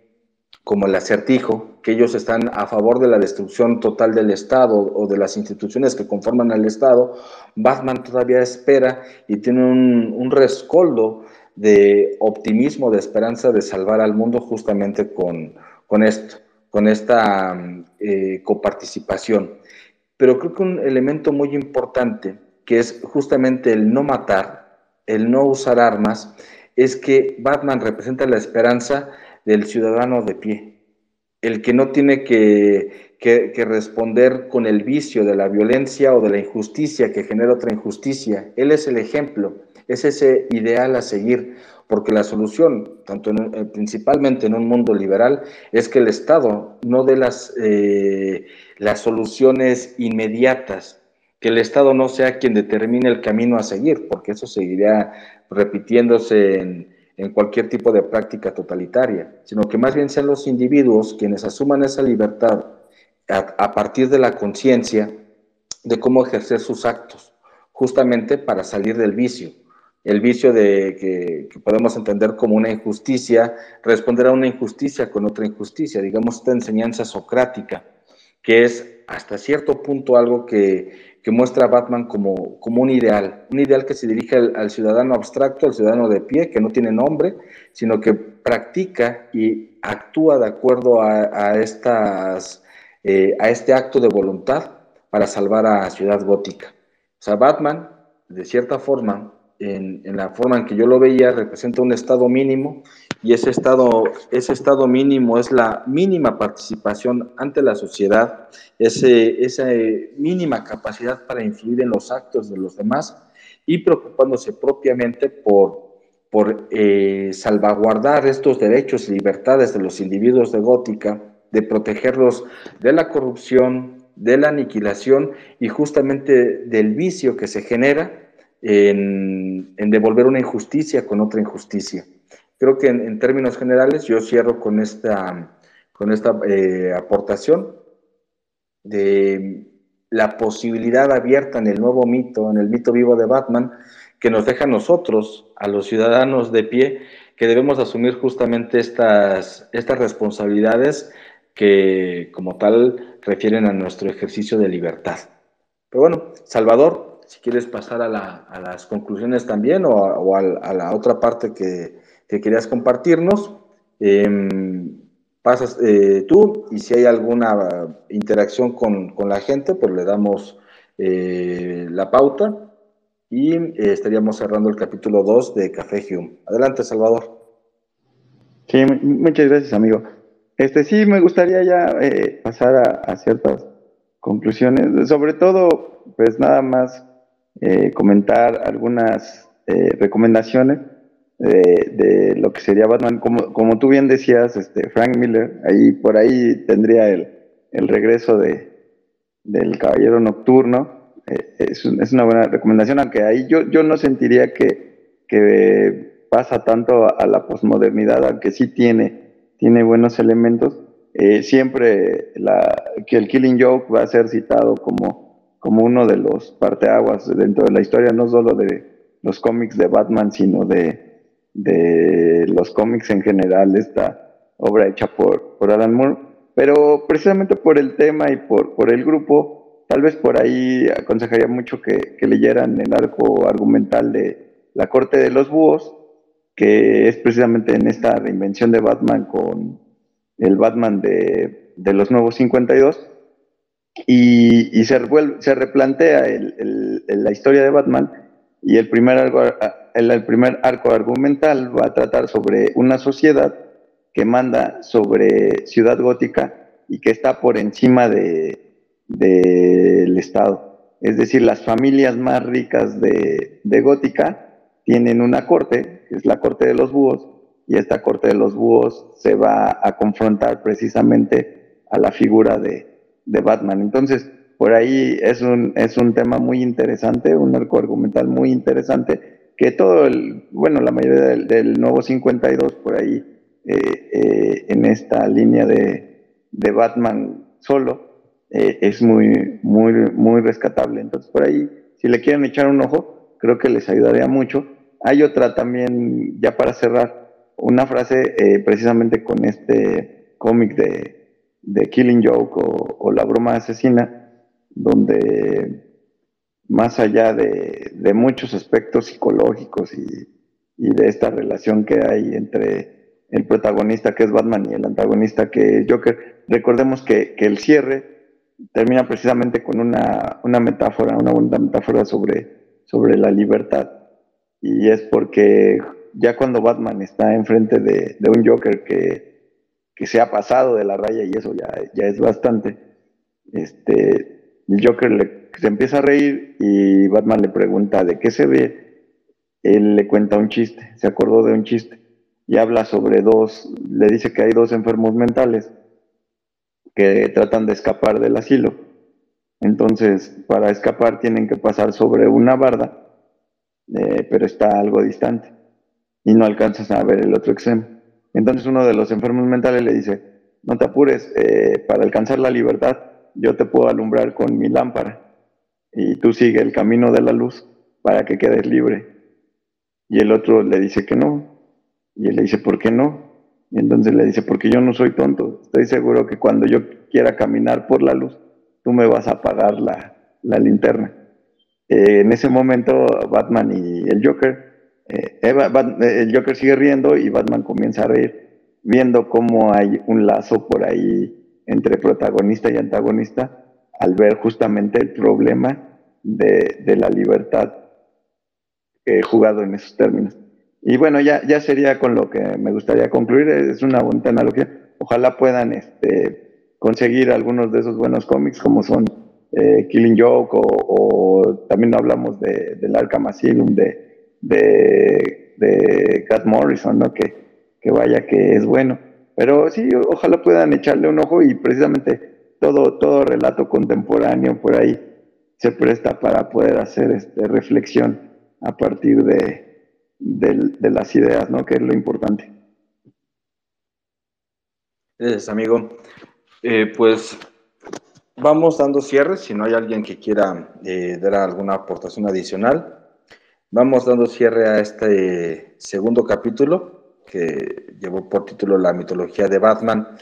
como el acertijo, que ellos están a favor de la destrucción total del Estado o de las instituciones que conforman al Estado, Batman todavía espera y tiene un, un rescoldo de optimismo, de esperanza de salvar al mundo justamente con, con esto, con esta eh, coparticipación. Pero creo que un elemento muy importante, que es justamente el no matar, el no usar armas, es que Batman representa la esperanza del ciudadano de pie, el que no tiene que, que, responder con el vicio de la violencia o de la injusticia que genera otra injusticia. Él es el ejemplo es ese ideal a seguir, porque la solución, tanto eh, principalmente en un mundo liberal, es que el Estado no dé las, eh, las soluciones inmediatas, que el Estado no sea quien determine el camino a seguir, porque eso seguiría repitiéndose en, cualquier tipo de práctica totalitaria, sino que más bien sean los individuos quienes asuman esa libertad a partir de la conciencia de cómo ejercer sus actos, justamente para salir del vicio. El vicio de que, podemos entender como una injusticia, responder a una injusticia con otra injusticia, digamos esta enseñanza socrática, que es hasta cierto punto algo que, muestra a Batman como, como, un ideal, un ideal que se dirige al, ciudadano abstracto, al ciudadano de pie, que no tiene nombre, sino que practica y actúa de acuerdo a, estas, eh, a este acto de voluntad para salvar a Ciudad Gótica. O sea, Batman, de cierta forma, en, la forma en que yo lo veía, representa un estado mínimo y ese estado, ese estado mínimo es la mínima participación ante la sociedad, ese, esa mínima capacidad para influir en los actos de los demás y preocupándose propiamente por, por eh, salvaguardar estos derechos y libertades de los individuos de Gótica, de protegerlos de la corrupción, de la aniquilación y justamente del vicio que se genera en, devolver una injusticia con otra injusticia. Creo que en, términos generales yo cierro con esta, con esta eh, aportación de la posibilidad abierta en el nuevo mito, en el mito vivo de Batman, que nos deja a nosotros, a los ciudadanos de pie, que debemos asumir justamente estas, estas responsabilidades que como tal refieren a nuestro ejercicio de libertad. Pero bueno, Salvador, si quieres pasar a, las conclusiones también o, a, la otra parte que, querías compartirnos, em, pasas eh, tú y si hay alguna interacción con, la gente, pues le damos eh, la pauta y eh, estaríamos cerrando el capítulo 2 de Café Hume. Adelante, Salvador. Sí, muchas gracias, amigo. Este sí, me gustaría ya pasar a, a ciertas conclusiones, sobre todo, pues nada más eh, comentar algunas eh, recomendaciones de, lo que sería Batman. Como, como tú bien decías, este, Frank Miller, ahí por ahí tendría el, el regreso de, del Caballero Nocturno. Eh, es, es, una buena recomendación, aunque ahí yo, yo no sentiría que, que pasa tanto a, la posmodernidad, aunque sí tiene, tiene buenos elementos. siempre la, que el Killing Joke va a ser citado como como uno de los parteaguas dentro de la historia, no solo de los cómics de Batman, sino de, de los cómics en general, esta obra hecha por, por Alan Moore. Pero precisamente por el tema y por, por el grupo, tal vez por ahí aconsejaría mucho que, que leyeran el arco argumental de La Corte de los Búhos, que es precisamente en esta reinvención de Batman con el Batman de, los nuevos 52, y, y se, se replantea la historia de Batman, y el primer, arco, el, primer arco argumental va a tratar sobre una sociedad que manda sobre Ciudad Gótica y que está por encima del de, Estado. Es decir, las familias más ricas de, de Gótica tienen una corte, que es la corte de los búhos, y esta corte de los búhos se va a confrontar precisamente a la figura de, Batman. Entonces, por ahí es un, es un tema muy interesante, un arco argumental muy interesante, que todo el, bueno, la mayoría del, nuevo 52 por ahí, eh, eh, en esta línea de, de Batman solo, eh, es muy, muy, muy rescatable. Entonces, por ahí, si le quieren echar un ojo, creo que les ayudaría mucho. Hay otra también, ya para cerrar, una frase precisamente con este cómic de, de, Killing Joke o, La broma asesina, donde más allá de, muchos aspectos psicológicos y, de esta relación que hay entre el protagonista que es Batman y el antagonista que es Joker, recordemos que, el cierre termina precisamente con una, metáfora, una bonita metáfora sobre, sobre la libertad. Y es porque ya cuando Batman está enfrente de, un Joker que, que, se ha pasado de la raya y eso ya, ya es bastante, este, el Joker le, se empieza a reír y Batman le pregunta de qué se ve, él le cuenta un chiste, se acordó de un chiste y habla sobre dos, le dice que hay dos enfermos mentales que tratan de escapar del asilo. Entonces, para escapar tienen que pasar sobre una barda eh, pero está algo distante y no alcanzas a ver el otro extremo. Entonces uno de los enfermos mentales le dice, no te apures, eh, para alcanzar la libertad yo te puedo alumbrar con mi lámpara y tú sigue el camino de la luz para que quedes libre. Y el otro le dice que no. Y él le dice, ¿por qué no? Y entonces le dice, porque yo no soy tonto. Estoy seguro que cuando yo quiera caminar por la luz, tú me vas a apagar la, la linterna. Eh, en ese momento Batman y el Joker, eh, eh, el Joker sigue riendo y Batman comienza a reír, viendo cómo hay un lazo por ahí entre protagonista y antagonista, al ver justamente el problema de, de la libertad jugado en esos términos. Y bueno, ya, ya sería con lo que me gustaría concluir, es una bonita analogía. Ojalá puedan este, conseguir algunos de esos buenos cómics como son eh, Killing Joke o, también hablamos de, del Arkham Asylum de, de, de Cat Morrison, ¿no? Que, que vaya que es bueno. Pero sí, ojalá puedan echarle un ojo y precisamente todo, todo relato contemporáneo por ahí se presta para poder hacer este, reflexión a partir de, las ideas, ¿no? Que es lo importante. Gracias, amigo. Eh, pues Vamos dando cierre, si no hay alguien que quiera eh, dar alguna aportación adicional. Vamos dando cierre a este segundo capítulo que llevó por título La mitología de Batman.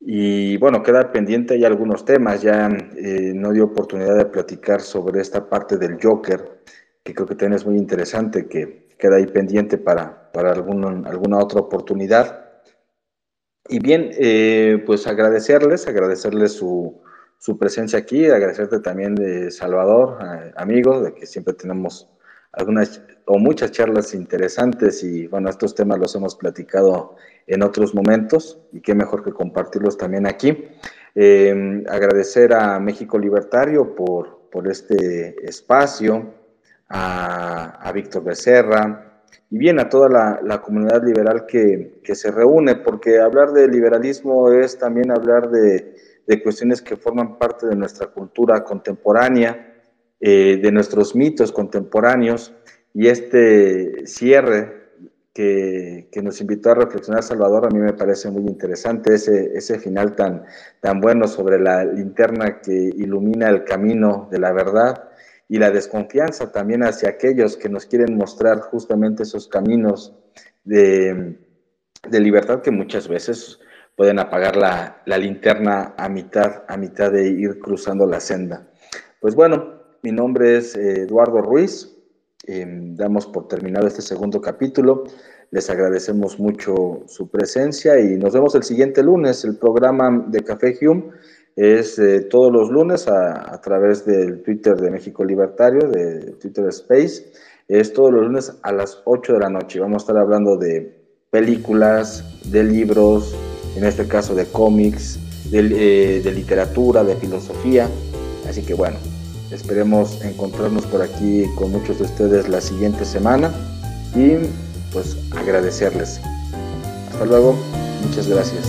Y bueno, queda pendiente hay algunos temas. Ya eh, no dio oportunidad de platicar sobre esta parte del Joker, que creo que también es muy interesante, que queda ahí pendiente para, para alguna otra oportunidad. Y bien, eh, pues agradecerles, agradecerles su, su presencia aquí, agradecerte también de Salvador, eh, amigo, de que siempre tenemos algunas o muchas charlas interesantes y bueno, estos temas los hemos platicado en otros momentos y qué mejor que compartirlos también aquí. Eh, agradecer a México Libertario por, por este espacio, a, Víctor Becerra y bien a toda la, la comunidad liberal que, que se reúne, porque hablar de liberalismo es también hablar de de cuestiones que forman parte de nuestra cultura contemporánea, eh, de nuestros mitos contemporáneos, y este cierre que, que, nos invitó a reflexionar Salvador a mí me parece muy interesante, ese, ese final tan, tan bueno sobre la linterna que ilumina el camino de la verdad y la desconfianza también hacia aquellos que nos quieren mostrar justamente esos caminos de, de libertad que muchas veces pueden apagar la, linterna a mitad, a mitad de ir cruzando la senda. Pues bueno, mi nombre es eh, Eduardo Ruiz. Em, damos por terminado este segundo capítulo. Les agradecemos mucho su presencia y nos vemos el siguiente lunes. El programa de Café Hume es eh, todos los lunes a, través del Twitter de México Libertario, de Twitter Space. Es todos los lunes a las 8 de la noche. Vamos a estar hablando de películas, de libros, en este caso de cómics, eh, de literatura, de filosofía. Así que bueno, esperemos encontrarnos por aquí con muchos de ustedes la siguiente semana y pues agradecerles. Hasta luego, muchas gracias.